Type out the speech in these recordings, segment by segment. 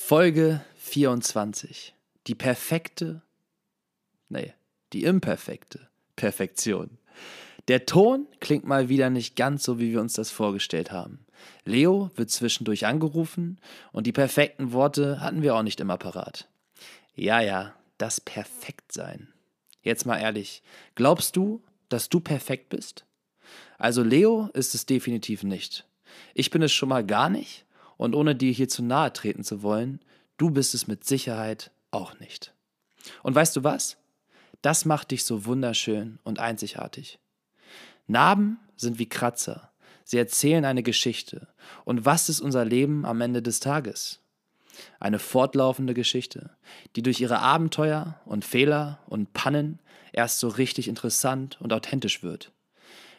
Folge 24. Die perfekte, nee, die imperfekte Perfektion. Der Ton klingt mal wieder nicht ganz so, wie wir uns das vorgestellt haben. Leo wird zwischendurch angerufen und die perfekten Worte hatten wir auch nicht immer parat. Ja, ja, das Perfektsein. Jetzt mal ehrlich, glaubst du, dass du perfekt bist? Also Leo ist es definitiv nicht. Ich bin es schon mal gar nicht und ohne dir hier zu nahe treten zu wollen, du bist es mit Sicherheit auch nicht. Und weißt du was? Das macht dich so wunderschön und einzigartig. Narben sind wie Kratzer. Sie erzählen eine Geschichte. Und was ist unser Leben am Ende des Tages? Eine fortlaufende Geschichte, die durch ihre Abenteuer und Fehler und Pannen erst so richtig interessant und authentisch wird.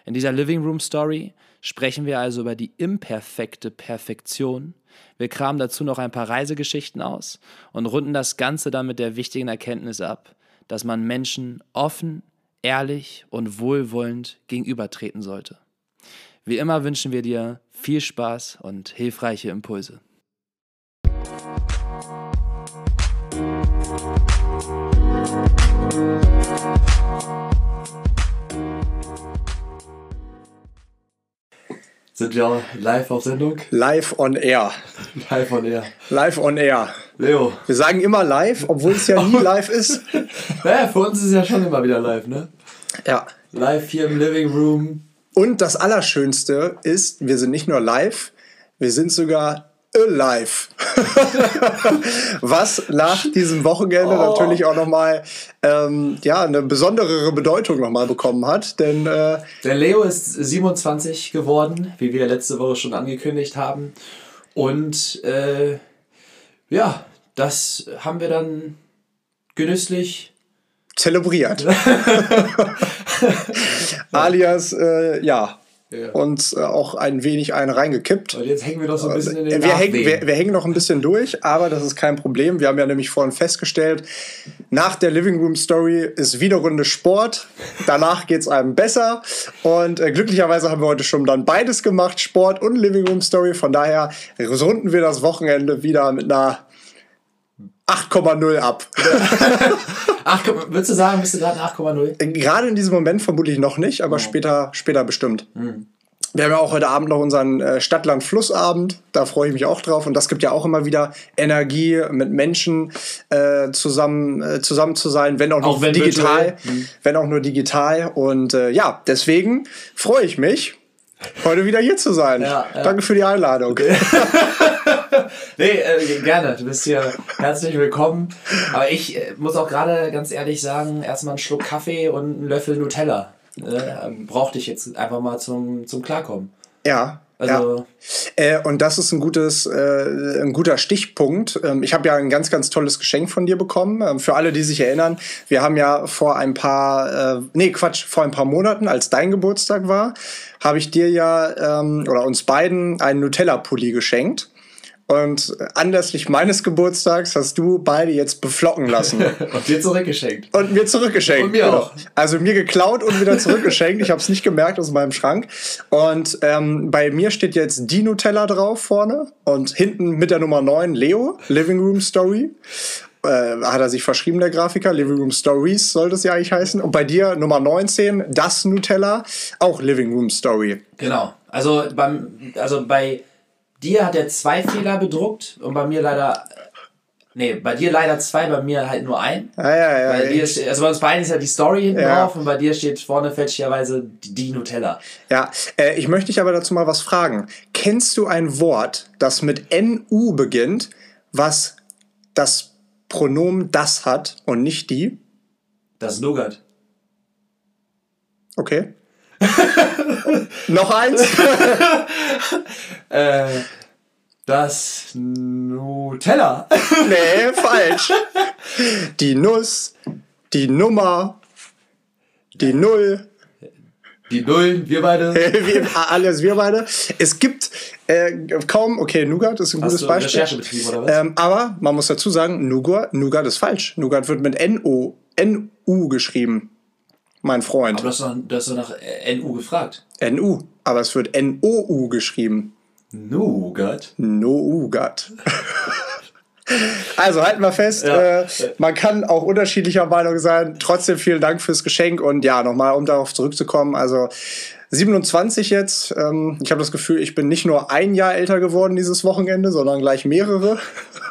In dieser Living Room Story sprechen wir also über die imperfekte Perfektion. Wir kramen dazu noch ein paar Reisegeschichten aus und runden das Ganze dann mit der wichtigen Erkenntnis ab, dass man Menschen offen, ehrlich und wohlwollend gegenübertreten sollte. Wie immer wünschen wir dir viel Spaß und hilfreiche Impulse. Sind wir live auf Sendung? Live on air. Live on air. Live on air. Leo. Wir sagen immer live, obwohl es ja nie live ist. Naja, für uns ist es ja schon immer wieder live, ne? Ja. Live hier im Living Room. Und das Allerschönste ist, wir sind nicht nur live, wir sind sogar alive. Was nach diesem Wochenende Oh. natürlich auch nochmal ähm, ja, eine besonderere Bedeutung nochmal bekommen hat. Denn äh, Der Leo ist 27 geworden, wie wir letzte Woche schon angekündigt haben. Und äh, ja, das haben wir dann genüsslich. zelebriert. Alias, äh, ja, Ja. uns äh, auch ein wenig einen reingekippt. Und jetzt hängen wir doch so ein bisschen in den wir, hängen, wir, wir hängen noch ein bisschen durch, aber das ist kein Problem. Wir haben ja nämlich vorhin festgestellt, nach der Living Room Story ist wieder Runde Sport. Danach geht es einem besser. Und äh, glücklicherweise haben wir heute schon dann beides gemacht, Sport und Living Room Story. Von daher runden wir das Wochenende wieder mit einer 8,0 ab. Ach, komm, würdest du sagen, bist du gerade 8,0? Gerade in diesem Moment vermutlich noch nicht, aber später, später bestimmt. Wir haben ja auch heute Abend noch unseren äh, Stadtland-Flussabend. Da freue ich mich auch drauf. Und das gibt ja auch immer wieder Energie, mit Menschen äh, zusammen, äh, zusammen zu sein, wenn auch, Auch nur digital. virtuell. Wenn auch nur digital. Und äh, ja, deswegen freue ich mich, heute wieder hier zu sein. Ja, ja. Danke für die Einladung. Nee, äh, gerne. Du bist hier herzlich willkommen. Aber ich äh, muss auch gerade ganz ehrlich sagen, erstmal einen Schluck Kaffee und einen Löffel Nutella. Äh, brauchte ich jetzt einfach mal zum, zum Klarkommen. Ja. ja. Also, Äh, und das ist ein, gutes, äh, ein guter Stichpunkt. Ähm, ich habe ja ein ganz, ganz tolles Geschenk von dir bekommen. Ähm, für alle, die sich erinnern, wir haben ja vor ein paar, äh, nee, Quatsch, vor ein paar Monaten, als dein Geburtstag war, habe ich dir ja ähm, oder uns beiden einen Nutella-Pulli geschenkt. Und anlässlich meines Geburtstags hast du beide jetzt beflocken lassen. und dir zurückgeschenkt. Und mir zurückgeschenkt. Und mir genau. auch. Also mir geklaut und wieder zurückgeschenkt. Ich habe es nicht gemerkt aus meinem Schrank. Und ähm, bei mir steht jetzt die Nutella drauf vorne und hinten mit der Nummer 9 Leo, Living Room Story. Äh, hat er sich verschrieben, der Grafiker. Living Room Stories soll das ja eigentlich heißen. Und bei dir Nummer 19, das Nutella, auch Living Room Story. Genau. Also, beim, also bei dir hat er zwei Fehler bedruckt und bei mir leider. Nee, bei dir leider zwei, bei mir halt nur ein. Ja, ja, ja. Bei dir steht, also bei uns beiden ist ja die Story hinten Ja. drauf und bei dir steht vorne fälschlicherweise die Nutella. Ja, äh, ich möchte dich aber dazu mal was fragen. Kennst du ein Wort, das mit NU beginnt, was das Pronomen das hat und nicht die? Das Nougat. Okay. Noch eins? Äh, das Nutella. nee, falsch. Die Nuss, die Nummer, die Null, Die Nullen, wir beide. wir, alles wir beide. Es gibt äh, kaum, okay, Nougat ist ein Hast gutes Beispiel. Recherche betrieben oder was? Ähm, aber man muss dazu sagen, Nougat, Nougat ist falsch. Nougat wird mit N-O, N-U geschrieben. Mein Freund. Aber du hast doch, nach NU gefragt. N-U. Aber es wird N-O-U geschrieben. Nougat? Nougat. Also halten wir fest, ja. äh, man kann auch unterschiedlicher Meinung sein. Trotzdem vielen Dank fürs Geschenk und ja, nochmal, um darauf zurückzukommen. Also 27 jetzt. Ähm, ich habe das Gefühl, ich bin nicht nur ein Jahr älter geworden dieses Wochenende, sondern gleich mehrere.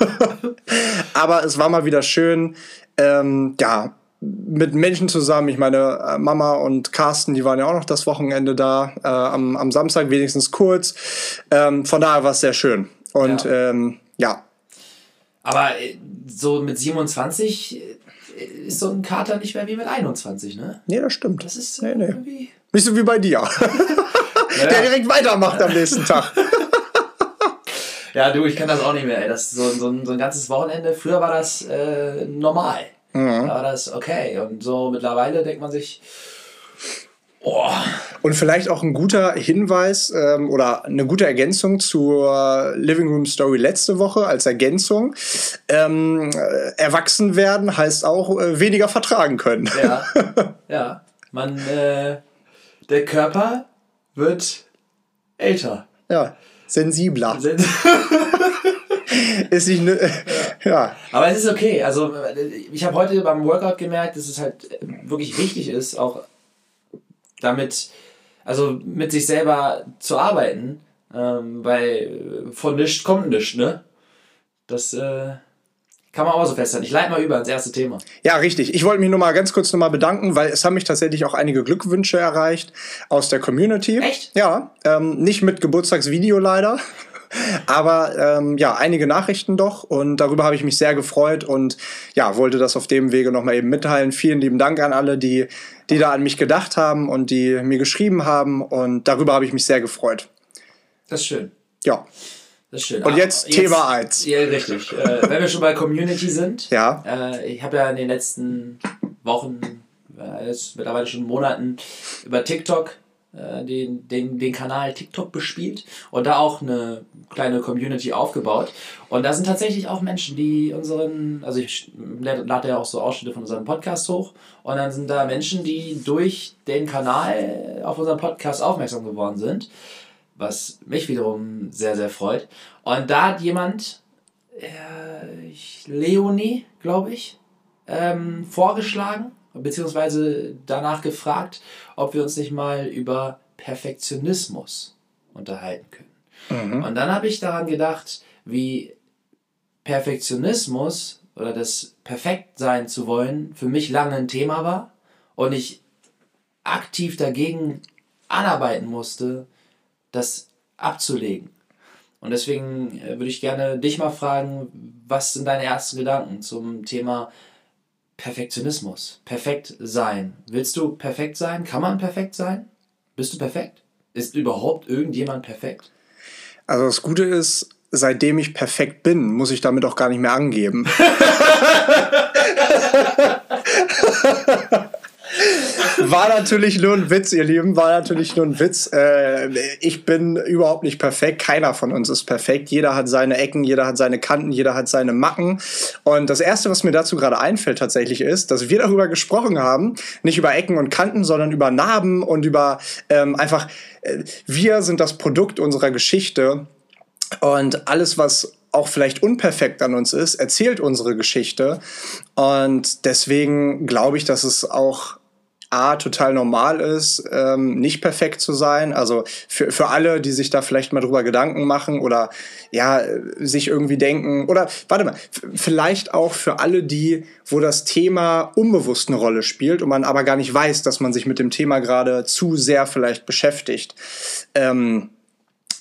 Aber es war mal wieder schön, ähm, ja, mit Menschen zusammen. Ich meine, äh, Mama und Carsten, die waren ja auch noch das Wochenende da, äh, am, am Samstag wenigstens kurz. Ähm, von daher war es sehr schön. Und ja. Ähm, ja. Aber äh, so mit 27 äh, ist so ein Kater nicht mehr wie mit 21, ne? Nee, das stimmt. Das ist nee, nee. irgendwie. Nicht so wie bei dir. Ja. Der direkt weitermacht am nächsten Tag. ja, du, ich kann das auch nicht mehr. Ey. Das so, so, ein, so ein ganzes Wochenende. Früher war das äh, normal. Mhm. Da war das okay. Und so mittlerweile denkt man sich, Oh. Und vielleicht auch ein guter Hinweis ähm, oder eine gute Ergänzung zur Living Room Story letzte Woche als Ergänzung. Ähm, äh, erwachsen werden heißt auch äh, weniger vertragen können. Ja, ja. Man, äh, der Körper wird älter. Ja, sensibler. Sen ist nicht ne, ja. Aber es ist okay. Also ich habe heute beim Workout gemerkt, dass es halt wirklich wichtig ist, auch damit, also mit sich selber zu arbeiten, ähm, weil von nichts kommt nichts, ne? Das äh, kann man auch so festhalten. Ich leite mal über ins erste Thema. Ja, richtig. Ich wollte mich nur mal ganz kurz noch mal bedanken, weil es haben mich tatsächlich auch einige Glückwünsche erreicht aus der Community. Echt? Ja, ähm, nicht mit Geburtstagsvideo leider. Aber ähm, ja, einige Nachrichten doch und darüber habe ich mich sehr gefreut und ja, wollte das auf dem Wege nochmal eben mitteilen. Vielen lieben Dank an alle, die, die da an mich gedacht haben und die mir geschrieben haben und darüber habe ich mich sehr gefreut. Das ist schön. Ja. Das ist schön. Und jetzt, jetzt Thema 1. Ja, richtig. äh, wenn wir schon bei Community sind, ja. Äh, ich habe ja in den letzten Wochen, äh, mittlerweile schon Monaten, über TikTok den, den, den Kanal TikTok bespielt und da auch eine kleine Community aufgebaut. Und da sind tatsächlich auch Menschen, die unseren, also ich lade ja auch so Ausschnitte von unserem Podcast hoch und dann sind da Menschen, die durch den Kanal auf unseren Podcast aufmerksam geworden sind, was mich wiederum sehr, sehr freut. Und da hat jemand, äh, Leonie, glaube ich, ähm, vorgeschlagen, beziehungsweise danach gefragt, ob wir uns nicht mal über Perfektionismus unterhalten können. Mhm. Und dann habe ich daran gedacht, wie Perfektionismus oder das perfekt sein zu wollen für mich lange ein Thema war und ich aktiv dagegen anarbeiten musste, das abzulegen. Und deswegen äh, würde ich gerne dich mal fragen, was sind deine ersten Gedanken zum Thema Perfektionismus. Perfekt sein. Willst du perfekt sein? Kann man perfekt sein? Bist du perfekt? Ist überhaupt irgendjemand perfekt? Also das Gute ist, seitdem ich perfekt bin, muss ich damit auch gar nicht mehr angeben. War natürlich nur ein Witz, ihr Lieben, war natürlich nur ein Witz. Äh, ich bin überhaupt nicht perfekt. Keiner von uns ist perfekt. Jeder hat seine Ecken, jeder hat seine Kanten, jeder hat seine Macken. Und das Erste, was mir dazu gerade einfällt tatsächlich ist, dass wir darüber gesprochen haben, nicht über Ecken und Kanten, sondern über Narben und über ähm, einfach, äh, wir sind das Produkt unserer Geschichte. Und alles, was auch vielleicht unperfekt an uns ist, erzählt unsere Geschichte. Und deswegen glaube ich, dass es auch A, total normal ist, ähm, nicht perfekt zu sein. Also für, für alle, die sich da vielleicht mal drüber Gedanken machen oder ja, sich irgendwie denken, oder warte mal, vielleicht auch für alle, die, wo das Thema unbewusst eine Rolle spielt und man aber gar nicht weiß, dass man sich mit dem Thema gerade zu sehr vielleicht beschäftigt. Ähm,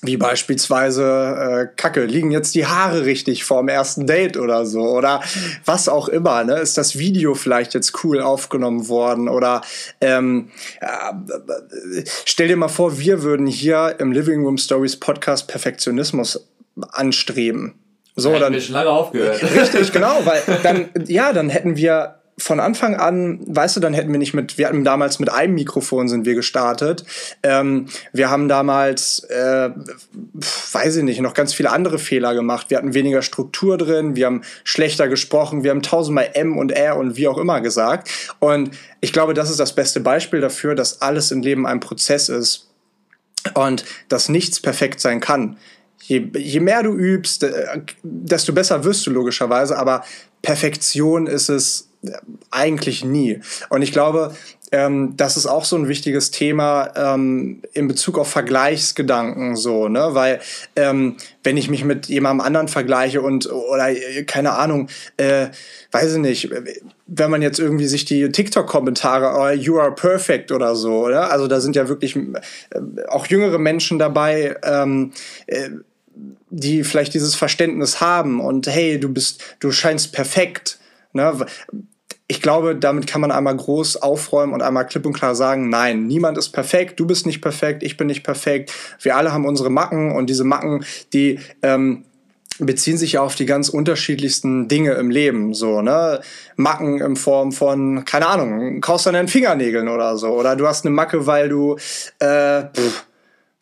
wie beispielsweise, äh, Kacke, liegen jetzt die Haare richtig vorm ersten Date oder so? Oder was auch immer, ne? Ist das Video vielleicht jetzt cool aufgenommen worden? Oder ähm, äh, stell dir mal vor, wir würden hier im Living Room Stories Podcast Perfektionismus anstreben. So, dann. Wir schon lange aufgehört. Richtig, genau, weil dann, ja, dann hätten wir von Anfang an, weißt du, dann hätten wir nicht mit, wir hatten damals mit einem Mikrofon sind wir gestartet. Ähm, wir haben damals, äh, weiß ich nicht, noch ganz viele andere Fehler gemacht. Wir hatten weniger Struktur drin, wir haben schlechter gesprochen, wir haben tausendmal M und R und wie auch immer gesagt. Und ich glaube, das ist das beste Beispiel dafür, dass alles im Leben ein Prozess ist und dass nichts perfekt sein kann je, je mehr du übst, äh, desto besser wirst du logischerweise, aber Perfektion ist es eigentlich nie. Und ich glaube, ähm, das ist auch so ein wichtiges Thema ähm, in Bezug auf Vergleichsgedanken so, ne? Weil ähm, wenn ich mich mit jemandem anderen vergleiche und oder keine Ahnung, äh, weiß ich nicht, wenn man jetzt irgendwie sich die TikTok-Kommentare, oh, you are perfect oder so, oder? Also da sind ja wirklich äh, auch jüngere Menschen dabei, ähm, äh, die vielleicht dieses Verständnis haben und hey, du bist, du scheinst perfekt. Ne? Ich glaube, damit kann man einmal groß aufräumen und einmal klipp und klar sagen, nein, niemand ist perfekt, du bist nicht perfekt, ich bin nicht perfekt. Wir alle haben unsere Macken und diese Macken, die ähm, beziehen sich ja auf die ganz unterschiedlichsten Dinge im Leben, so, ne? Macken in Form von, keine Ahnung, kaufst an deinen Fingernägeln oder so. Oder du hast eine Macke, weil du, äh, pff,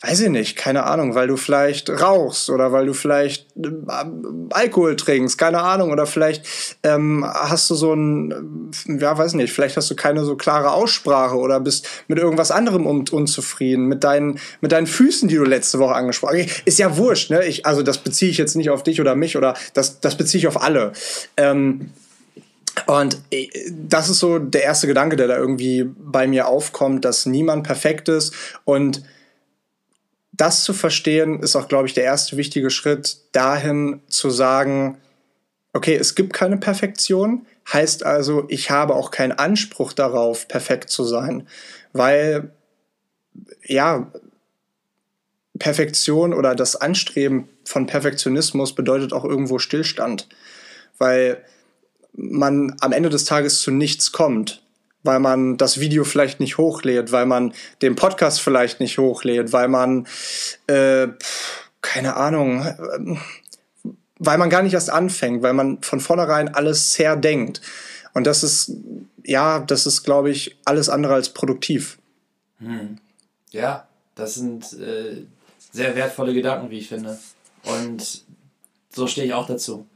weiß ich nicht, keine Ahnung, weil du vielleicht rauchst oder weil du vielleicht äh, Alkohol trinkst, keine Ahnung, oder vielleicht ähm, hast du so ein, ja, weiß nicht, vielleicht hast du keine so klare Aussprache oder bist mit irgendwas anderem un unzufrieden, mit deinen, mit deinen Füßen, die du letzte Woche angesprochen hast. Ist ja wurscht, ne? Ich, also das beziehe ich jetzt nicht auf dich oder mich oder das, das beziehe ich auf alle. Ähm, und äh, das ist so der erste Gedanke, der da irgendwie bei mir aufkommt, dass niemand perfekt ist und das zu verstehen, ist auch, glaube ich, der erste wichtige Schritt dahin zu sagen, okay, es gibt keine Perfektion, heißt also, ich habe auch keinen Anspruch darauf, perfekt zu sein, weil, ja, Perfektion oder das Anstreben von Perfektionismus bedeutet auch irgendwo Stillstand, weil man am Ende des Tages zu nichts kommt weil man das Video vielleicht nicht hochlädt, weil man den Podcast vielleicht nicht hochlädt, weil man, äh, keine Ahnung, äh, weil man gar nicht erst anfängt, weil man von vornherein alles sehr denkt. Und das ist, ja, das ist, glaube ich, alles andere als produktiv. Hm. Ja, das sind äh, sehr wertvolle Gedanken, wie ich finde. Und so stehe ich auch dazu.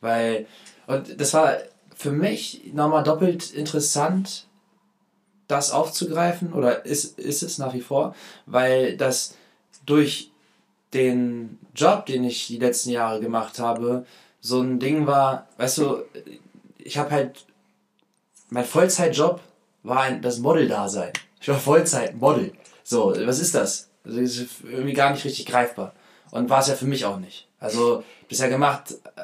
Weil, und das war für mich nochmal doppelt interessant, das aufzugreifen oder ist, ist es nach wie vor, weil das durch den Job, den ich die letzten Jahre gemacht habe, so ein Ding war, weißt du, ich habe halt, mein Vollzeitjob war ein, das Model-Dasein. Ich war Vollzeit-Model. So, was ist das? Das ist irgendwie gar nicht richtig greifbar. Und war es ja für mich auch nicht. Also, bisher gemacht, äh,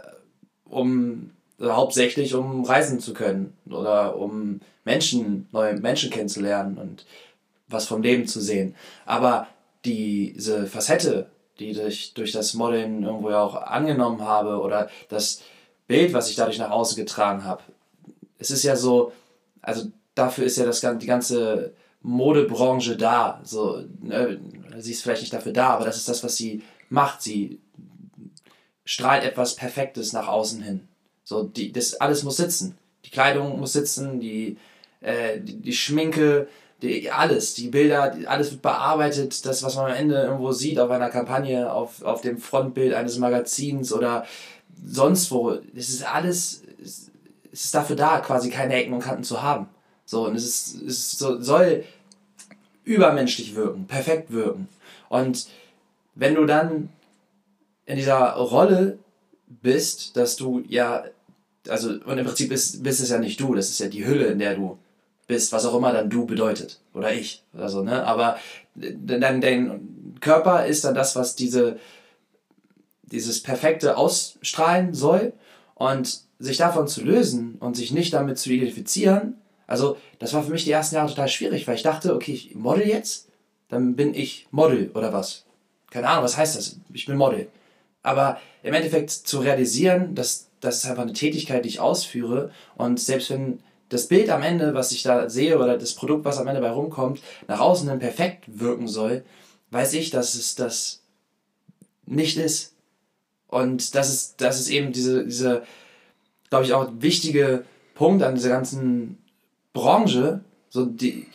um also hauptsächlich um reisen zu können oder um Menschen, neue Menschen kennenzulernen und was vom Leben zu sehen. Aber diese Facette, die ich durch das Modeln irgendwo ja auch angenommen habe oder das Bild, was ich dadurch nach außen getragen habe, es ist ja so, also dafür ist ja das, die ganze Modebranche da. So, ne, sie ist vielleicht nicht dafür da, aber das ist das, was sie macht. Sie strahlt etwas Perfektes nach außen hin. So, die, das alles muss sitzen. Die Kleidung muss sitzen, die, äh, die, die, Schminke, die, alles, die Bilder, die, alles wird bearbeitet. Das, was man am Ende irgendwo sieht auf einer Kampagne, auf, auf dem Frontbild eines Magazins oder sonst wo, es ist alles, es ist dafür da, quasi keine Ecken und Kanten zu haben. So, und es, ist, es so, soll übermenschlich wirken, perfekt wirken. Und wenn du dann in dieser Rolle bist, dass du ja also und im Prinzip bist, bist es ja nicht du, das ist ja die Hülle, in der du bist, was auch immer dann du bedeutet. Oder ich. Oder so, ne? Aber dein, dein Körper ist dann das, was diese, dieses Perfekte ausstrahlen soll. Und sich davon zu lösen und sich nicht damit zu identifizieren, also das war für mich die ersten Jahre total schwierig, weil ich dachte, okay, ich model jetzt, dann bin ich Model oder was. Keine Ahnung, was heißt das? Ich bin Model. Aber im Endeffekt zu realisieren, dass das ist einfach eine Tätigkeit, die ich ausführe. Und selbst wenn das Bild am Ende, was ich da sehe, oder das Produkt, was am Ende bei rumkommt, nach außen dann perfekt wirken soll, weiß ich, dass es das nicht ist. Und das ist, das ist eben diese, diese glaube ich, auch wichtige Punkt an dieser ganzen Branche, so die,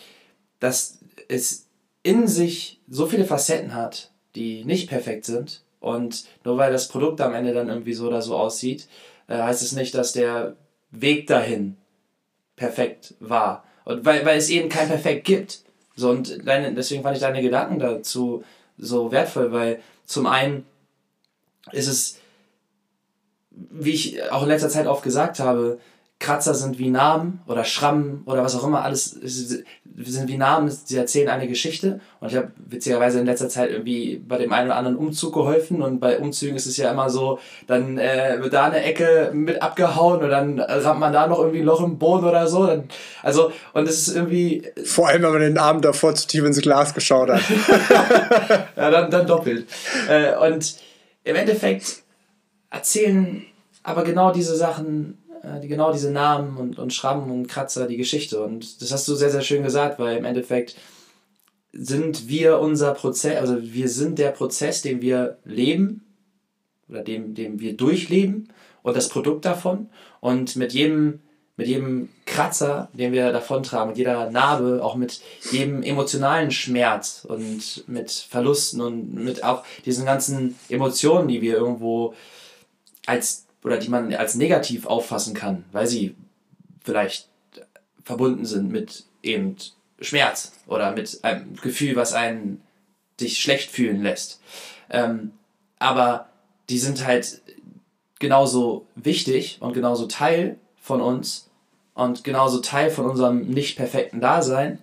dass es in sich so viele Facetten hat, die nicht perfekt sind. Und nur weil das Produkt am Ende dann irgendwie so oder so aussieht, äh, heißt es nicht, dass der Weg dahin perfekt war. Und weil, weil es eben kein Perfekt gibt. So, und deine, deswegen fand ich deine Gedanken dazu so wertvoll, weil zum einen ist es, wie ich auch in letzter Zeit oft gesagt habe, Kratzer sind wie Namen oder Schrammen oder was auch immer, alles sind wie Namen, sie erzählen eine Geschichte. Und ich habe witzigerweise in letzter Zeit irgendwie bei dem einen oder anderen Umzug geholfen und bei Umzügen ist es ja immer so, dann äh, wird da eine Ecke mit abgehauen und dann rammt man da noch irgendwie ein Loch im Boden oder so. Dann, also, und es ist irgendwie. Vor allem, wenn man den Abend davor zu tief ins Glas geschaut hat. ja, dann, dann doppelt. Äh, und im Endeffekt erzählen aber genau diese Sachen die, genau diese Namen und, und Schrammen und Kratzer, die Geschichte. Und das hast du sehr, sehr schön gesagt, weil im Endeffekt sind wir unser Prozess, also wir sind der Prozess, den wir leben oder dem, dem wir durchleben und das Produkt davon. Und mit jedem, mit jedem Kratzer, den wir davontragen, mit jeder Narbe, auch mit jedem emotionalen Schmerz und mit Verlusten und mit auch diesen ganzen Emotionen, die wir irgendwo als oder die man als negativ auffassen kann, weil sie vielleicht verbunden sind mit eben Schmerz oder mit einem Gefühl, was einen sich schlecht fühlen lässt. Ähm, aber die sind halt genauso wichtig und genauso Teil von uns und genauso Teil von unserem nicht perfekten Dasein,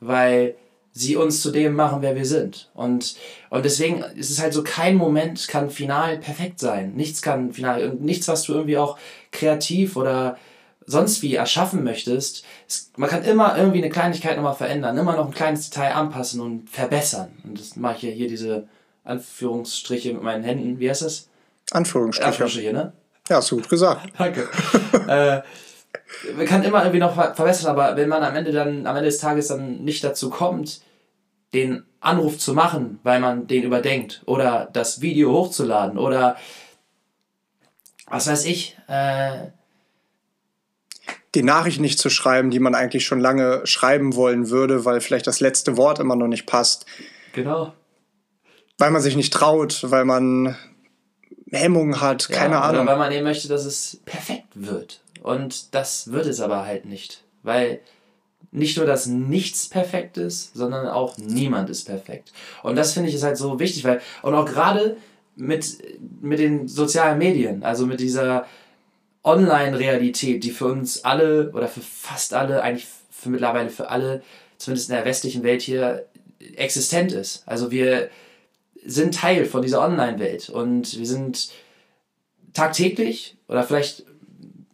weil sie uns zu dem machen, wer wir sind. Und, und deswegen ist es halt so, kein Moment kann final perfekt sein. Nichts kann final, und nichts, was du irgendwie auch kreativ oder sonst wie erschaffen möchtest. Es, man kann immer irgendwie eine Kleinigkeit nochmal verändern, immer noch ein kleines Detail anpassen und verbessern. Und das mache ich ja hier diese Anführungsstriche mit meinen Händen. Wie heißt das? Anführungsstriche. Anführungsstriche, ne? Ja, hast du gut gesagt. Danke. äh, man kann immer irgendwie noch verbessern, aber wenn man am Ende dann, am Ende des Tages dann nicht dazu kommt, den Anruf zu machen, weil man den überdenkt oder das Video hochzuladen oder was weiß ich, äh, die Nachricht nicht zu schreiben, die man eigentlich schon lange schreiben wollen würde, weil vielleicht das letzte Wort immer noch nicht passt. Genau. Weil man sich nicht traut, weil man Hemmungen hat, ja, keine Ahnung. Weil man eben möchte, dass es perfekt wird. Und das wird es aber halt nicht. Weil nicht nur, dass nichts perfekt ist, sondern auch niemand ist perfekt. Und das finde ich ist halt so wichtig, weil, und auch gerade mit, mit den sozialen Medien, also mit dieser Online-Realität, die für uns alle oder für fast alle, eigentlich für mittlerweile für alle, zumindest in der westlichen Welt hier, existent ist. Also wir sind Teil von dieser Online-Welt und wir sind tagtäglich oder vielleicht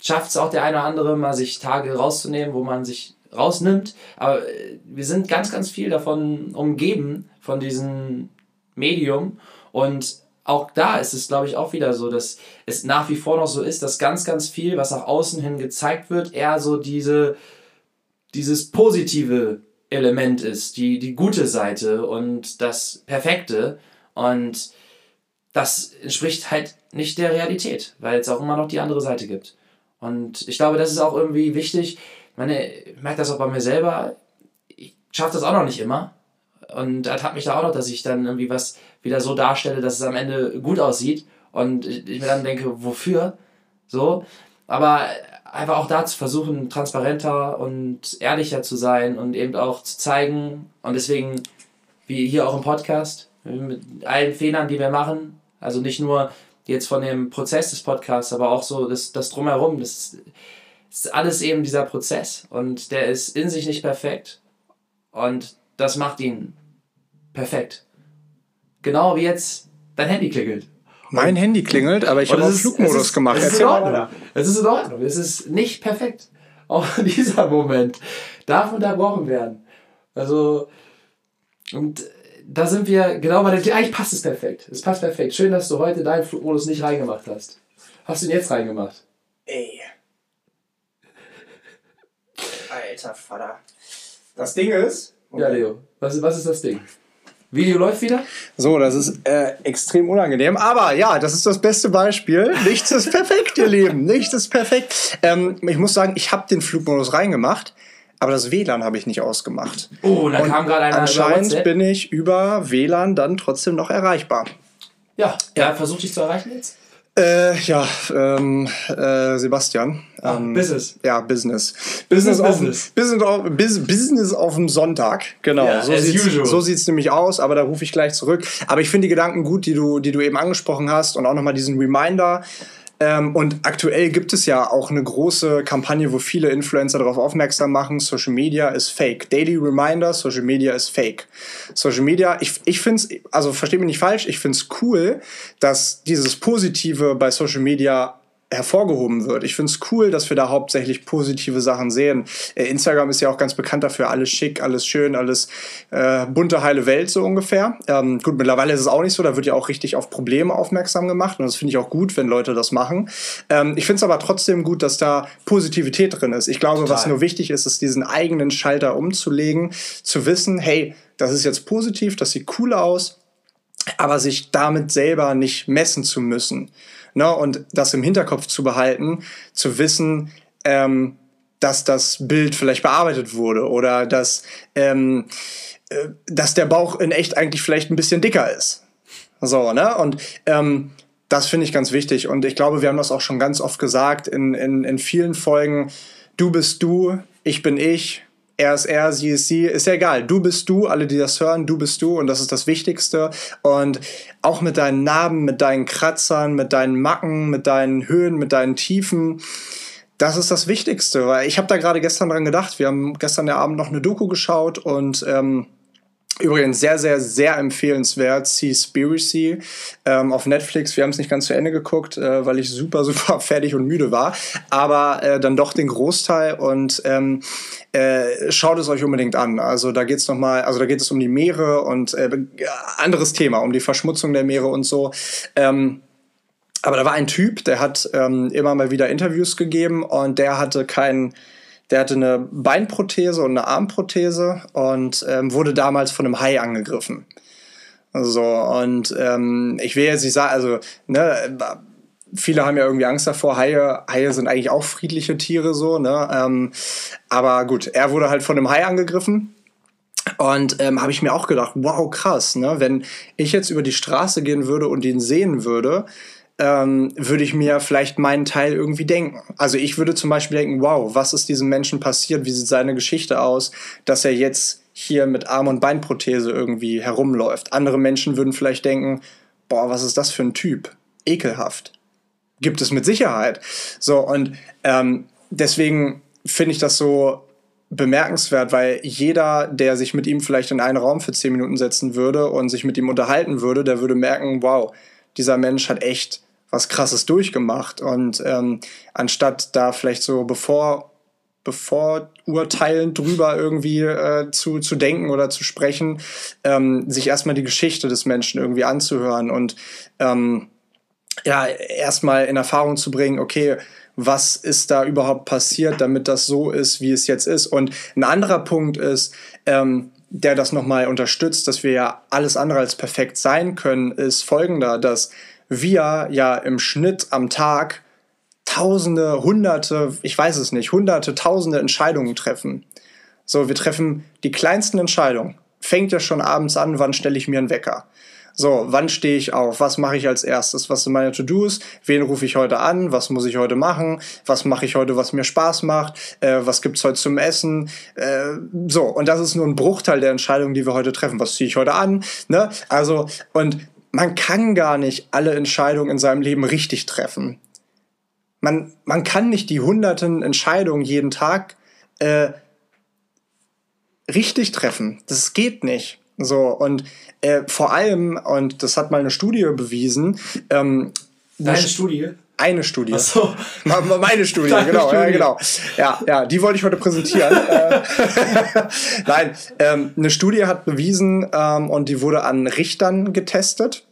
schafft es auch der eine oder andere mal sich Tage rauszunehmen, wo man sich rausnimmt. Aber äh, wir sind ganz, ganz viel davon umgeben, von diesem Medium. Und auch da ist es, glaube ich, auch wieder so, dass es nach wie vor noch so ist, dass ganz, ganz viel, was nach außen hin gezeigt wird, eher so diese, dieses positive Element ist, die, die gute Seite und das Perfekte. Und das entspricht halt nicht der Realität, weil es auch immer noch die andere Seite gibt. Und ich glaube, das ist auch irgendwie wichtig. Ich meine, ich merke das auch bei mir selber. Ich schaffe das auch noch nicht immer. Und ertappt mich da auch noch, dass ich dann irgendwie was wieder so darstelle, dass es am Ende gut aussieht. Und ich mir dann denke, wofür? So. Aber einfach auch da zu versuchen, transparenter und ehrlicher zu sein und eben auch zu zeigen. Und deswegen, wie hier auch im Podcast, mit allen Fehlern, die wir machen, also nicht nur jetzt von dem Prozess des Podcasts, aber auch so das, das Drumherum, das ist alles eben dieser Prozess und der ist in sich nicht perfekt und das macht ihn perfekt. Genau wie jetzt dein Handy klingelt. Mein Handy klingelt, aber ich habe auf Flugmodus ist, gemacht. Es ist, in Ordnung. es ist in Ordnung. Es ist nicht perfekt. Auch dieser Moment darf unterbrochen werden. Also, und da sind wir genau bei dem Eigentlich passt es perfekt. Es passt perfekt. Schön, dass du heute deinen Flugmodus nicht reingemacht hast. Hast du ihn jetzt reingemacht? Ey. Alter Vater. Das Ding ist. Okay. Ja, Leo. Was, was ist das Ding? Video läuft wieder? So, das ist äh, extrem unangenehm. Aber ja, das ist das beste Beispiel. Nichts ist perfekt, ihr Lieben. Nichts ist perfekt. Ähm, ich muss sagen, ich habe den Flugmodus reingemacht aber das WLAN habe ich nicht ausgemacht. Oh, da kam gerade einer Anscheinend bin ich über WLAN dann trotzdem noch erreichbar. Ja, ja. versucht dich zu erreichen jetzt? Äh, ja, ähm, äh, Sebastian. Ah, ähm, Business. Ja, Business. Business, auf, Business. Business, auf, Bus- Business auf dem Sonntag. Genau. Ja, so as sieht's, usual. so sieht's nämlich aus, aber da rufe ich gleich zurück. Aber ich finde die Gedanken gut, die du, die du eben angesprochen hast und auch nochmal diesen Reminder. Ähm, und aktuell gibt es ja auch eine große Kampagne, wo viele Influencer darauf aufmerksam machen, Social Media ist fake. Daily Reminder, Social Media ist fake. Social Media, ich, ich finde es, also verstehe mich nicht falsch, ich finde es cool, dass dieses Positive bei Social Media hervorgehoben wird. Ich finde es cool, dass wir da hauptsächlich positive Sachen sehen. Äh, Instagram ist ja auch ganz bekannt dafür, alles schick, alles schön, alles äh, bunte, heile Welt so ungefähr. Ähm, gut, mittlerweile ist es auch nicht so, da wird ja auch richtig auf Probleme aufmerksam gemacht und das finde ich auch gut, wenn Leute das machen. Ähm, ich finde es aber trotzdem gut, dass da Positivität drin ist. Ich glaube, was Total. nur wichtig ist, ist diesen eigenen Schalter umzulegen, zu wissen, hey, das ist jetzt positiv, das sieht cool aus, aber sich damit selber nicht messen zu müssen. Ne? Und das im Hinterkopf zu behalten, zu wissen, ähm, dass das Bild vielleicht bearbeitet wurde oder dass, ähm, äh, dass der Bauch in echt eigentlich vielleicht ein bisschen dicker ist. So, ne? Und ähm, das finde ich ganz wichtig. Und ich glaube, wir haben das auch schon ganz oft gesagt in, in, in vielen Folgen. Du bist du, ich bin ich, er ist er, sie ist sie, ist ja egal. Du bist du, alle, die das hören, du bist du und das ist das Wichtigste. Und auch mit deinen Narben, mit deinen Kratzern, mit deinen Macken, mit deinen Höhen, mit deinen Tiefen, das ist das Wichtigste. Weil ich habe da gerade gestern dran gedacht. Wir haben gestern Abend noch eine Doku geschaut und ähm, Übrigens sehr, sehr, sehr empfehlenswert, Seaspiracy ähm, auf Netflix. Wir haben es nicht ganz zu Ende geguckt, äh, weil ich super, super fertig und müde war. Aber äh, dann doch den Großteil und ähm, äh, schaut es euch unbedingt an. Also da geht's noch mal, also da geht es um die Meere und äh, anderes Thema, um die Verschmutzung der Meere und so. Ähm, aber da war ein Typ, der hat ähm, immer mal wieder Interviews gegeben und der hatte keinen der hatte eine Beinprothese und eine Armprothese und ähm, wurde damals von einem Hai angegriffen. So, und ähm, ich will jetzt nicht sagen, also, ne, viele haben ja irgendwie Angst davor. Haie, Haie sind eigentlich auch friedliche Tiere, so, ne? Ähm, aber gut, er wurde halt von einem Hai angegriffen. Und ähm, habe ich mir auch gedacht, wow, krass, ne? Wenn ich jetzt über die Straße gehen würde und ihn sehen würde, ähm, würde ich mir vielleicht meinen Teil irgendwie denken. Also ich würde zum Beispiel denken, wow, was ist diesem Menschen passiert? Wie sieht seine Geschichte aus, dass er jetzt hier mit Arm- und Beinprothese irgendwie herumläuft? Andere Menschen würden vielleicht denken, boah, was ist das für ein Typ? Ekelhaft. Gibt es mit Sicherheit. So, und ähm, deswegen finde ich das so bemerkenswert, weil jeder, der sich mit ihm vielleicht in einen Raum für zehn Minuten setzen würde und sich mit ihm unterhalten würde, der würde merken, wow, dieser Mensch hat echt was Krasses durchgemacht. Und ähm, anstatt da vielleicht so bevor, urteilend drüber irgendwie äh, zu, zu denken oder zu sprechen, ähm, sich erstmal die Geschichte des Menschen irgendwie anzuhören und ähm, ja, erstmal in Erfahrung zu bringen, okay, was ist da überhaupt passiert, damit das so ist, wie es jetzt ist. Und ein anderer Punkt ist, ähm, der das nochmal unterstützt, dass wir ja alles andere als perfekt sein können, ist folgender, dass wir ja im Schnitt am Tag Tausende, Hunderte, ich weiß es nicht, Hunderte, Tausende Entscheidungen treffen. So, wir treffen die kleinsten Entscheidungen. Fängt ja schon abends an, wann stelle ich mir einen Wecker? So, wann stehe ich auf? Was mache ich als erstes? Was sind meine To-Dos? Wen rufe ich heute an? Was muss ich heute machen? Was mache ich heute, was mir Spaß macht? Äh, was gibt's heute zum Essen? Äh, so, und das ist nur ein Bruchteil der Entscheidungen, die wir heute treffen. Was ziehe ich heute an? Ne? Also, und man kann gar nicht alle Entscheidungen in seinem Leben richtig treffen. Man, man kann nicht die hunderten Entscheidungen jeden Tag äh, richtig treffen. Das geht nicht. So, und äh, vor allem, und das hat mal eine Studie bewiesen, ähm, Deine Studie? Eine Studie. Ach so. Meine Studie, Deine genau, Ja, Studie. genau. Ja, ja, die wollte ich heute präsentieren. Äh, Nein, ähm, eine Studie hat bewiesen ähm, und die wurde an Richtern getestet,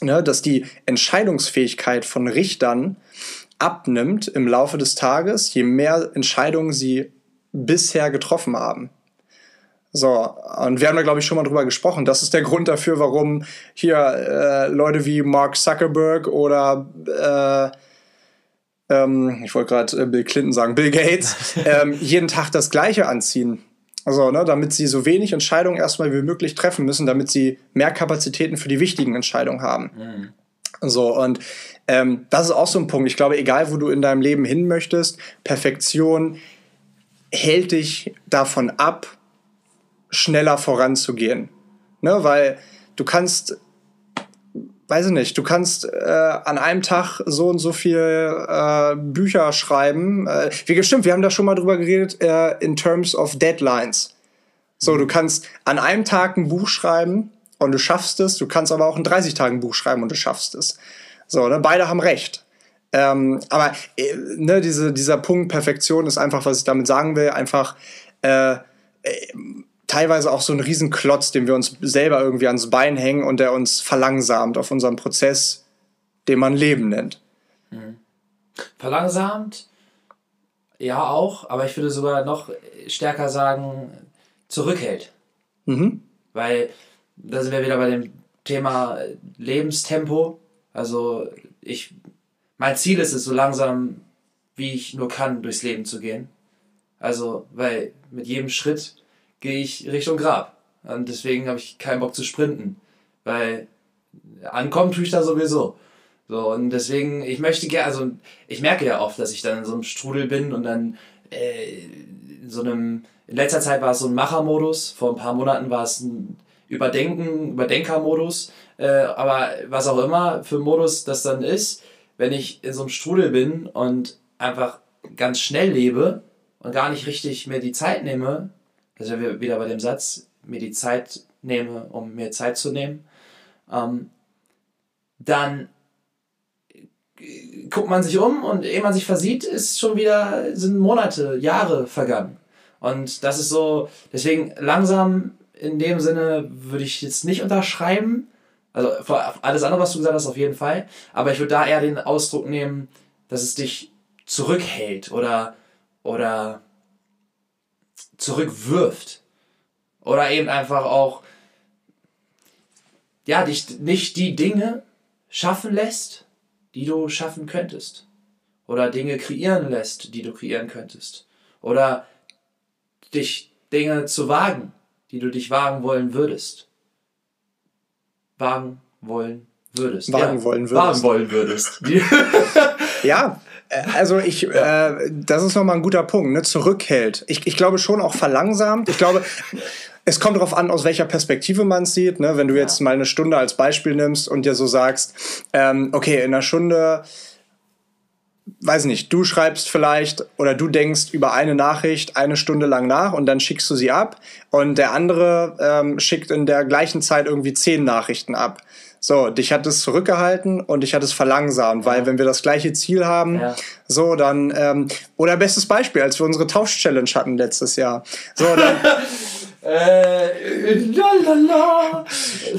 ne, dass die Entscheidungsfähigkeit von Richtern abnimmt im Laufe des Tages, je mehr Entscheidungen sie bisher getroffen haben. So, und wir haben da, glaube ich, schon mal drüber gesprochen. Das ist der Grund dafür, warum hier äh, Leute wie Mark Zuckerberg oder äh, ähm, ich wollte gerade äh, Bill Clinton sagen, Bill Gates, ähm, jeden Tag das Gleiche anziehen. Also, ne, damit sie so wenig Entscheidungen erstmal wie möglich treffen müssen, damit sie mehr Kapazitäten für die wichtigen Entscheidungen haben. So, und ähm, das ist auch so ein Punkt. Ich glaube, egal wo du in deinem Leben hin möchtest, Perfektion hält dich davon ab, schneller voranzugehen. Ne? Weil du kannst, weiß ich nicht, du kannst äh, an einem Tag so und so viel äh, Bücher schreiben. Äh, wie stimmt, wir haben da schon mal drüber geredet, äh, in terms of Deadlines. So, du kannst an einem Tag ein Buch schreiben und du schaffst es, du kannst aber auch in 30 Tagen ein Buch schreiben und du schaffst es. So, ne? beide haben recht. Ähm, aber äh, ne, diese, dieser Punkt Perfektion ist einfach, was ich damit sagen will, einfach äh, äh, teilweise auch so ein Riesenklotz, den wir uns selber irgendwie ans Bein hängen und der uns verlangsamt auf unserem Prozess, den man Leben nennt. Mhm. Verlangsamt, ja auch, aber ich würde sogar noch stärker sagen, zurückhält. Mhm. Weil da sind wir wieder bei dem Thema Lebenstempo. Also ich, mein Ziel ist es, so langsam wie ich nur kann, durchs Leben zu gehen. Also, weil mit jedem Schritt gehe ich Richtung Grab. Und deswegen habe ich keinen Bock zu sprinten. Weil ankommen tue ich da sowieso. So, und deswegen, ich möchte gerne, also ich merke ja oft, dass ich dann in so einem Strudel bin und dann äh, in so einem, in letzter Zeit war es so ein Machermodus, vor ein paar Monaten war es ein Überdenken, Überdenkermodus, äh, aber was auch immer für Modus das dann ist, wenn ich in so einem Strudel bin und einfach ganz schnell lebe und gar nicht richtig mir die Zeit nehme, also wieder bei dem Satz, mir die Zeit nehme, um mir Zeit zu nehmen, ähm, dann guckt man sich um und ehe man sich versieht, ist schon wieder, sind Monate, Jahre vergangen. Und das ist so, deswegen langsam in dem Sinne würde ich jetzt nicht unterschreiben. Also alles andere, was du gesagt hast, auf jeden Fall. Aber ich würde da eher den Ausdruck nehmen, dass es dich zurückhält oder, oder zurückwirft. Oder eben einfach auch, ja, dich nicht die Dinge schaffen lässt, die du schaffen könntest. Oder Dinge kreieren lässt, die du kreieren könntest. Oder dich Dinge zu wagen, die du dich wagen wollen würdest. Wagen wollen würdest. Wagen ja, wollen würdest. Wagen wollen würdest. ja, also ich, ja. äh, das ist nochmal ein guter Punkt, ne? Zurückhält. Ich, ich glaube schon auch verlangsamt. Ich glaube, es kommt darauf an, aus welcher Perspektive man es sieht. Ne? Wenn du jetzt mal eine Stunde als Beispiel nimmst und dir so sagst, ähm, okay, in einer Stunde weiß nicht, du schreibst vielleicht oder du denkst über eine Nachricht eine Stunde lang nach und dann schickst du sie ab und der andere ähm, schickt in der gleichen Zeit irgendwie zehn Nachrichten ab. So, dich hat es zurückgehalten und dich hat es verlangsamt, ja. weil wenn wir das gleiche Ziel haben, ja. so dann, ähm, oder bestes Beispiel, als wir unsere Tausch-Challenge hatten letztes Jahr. So, dann, Äh, lalala.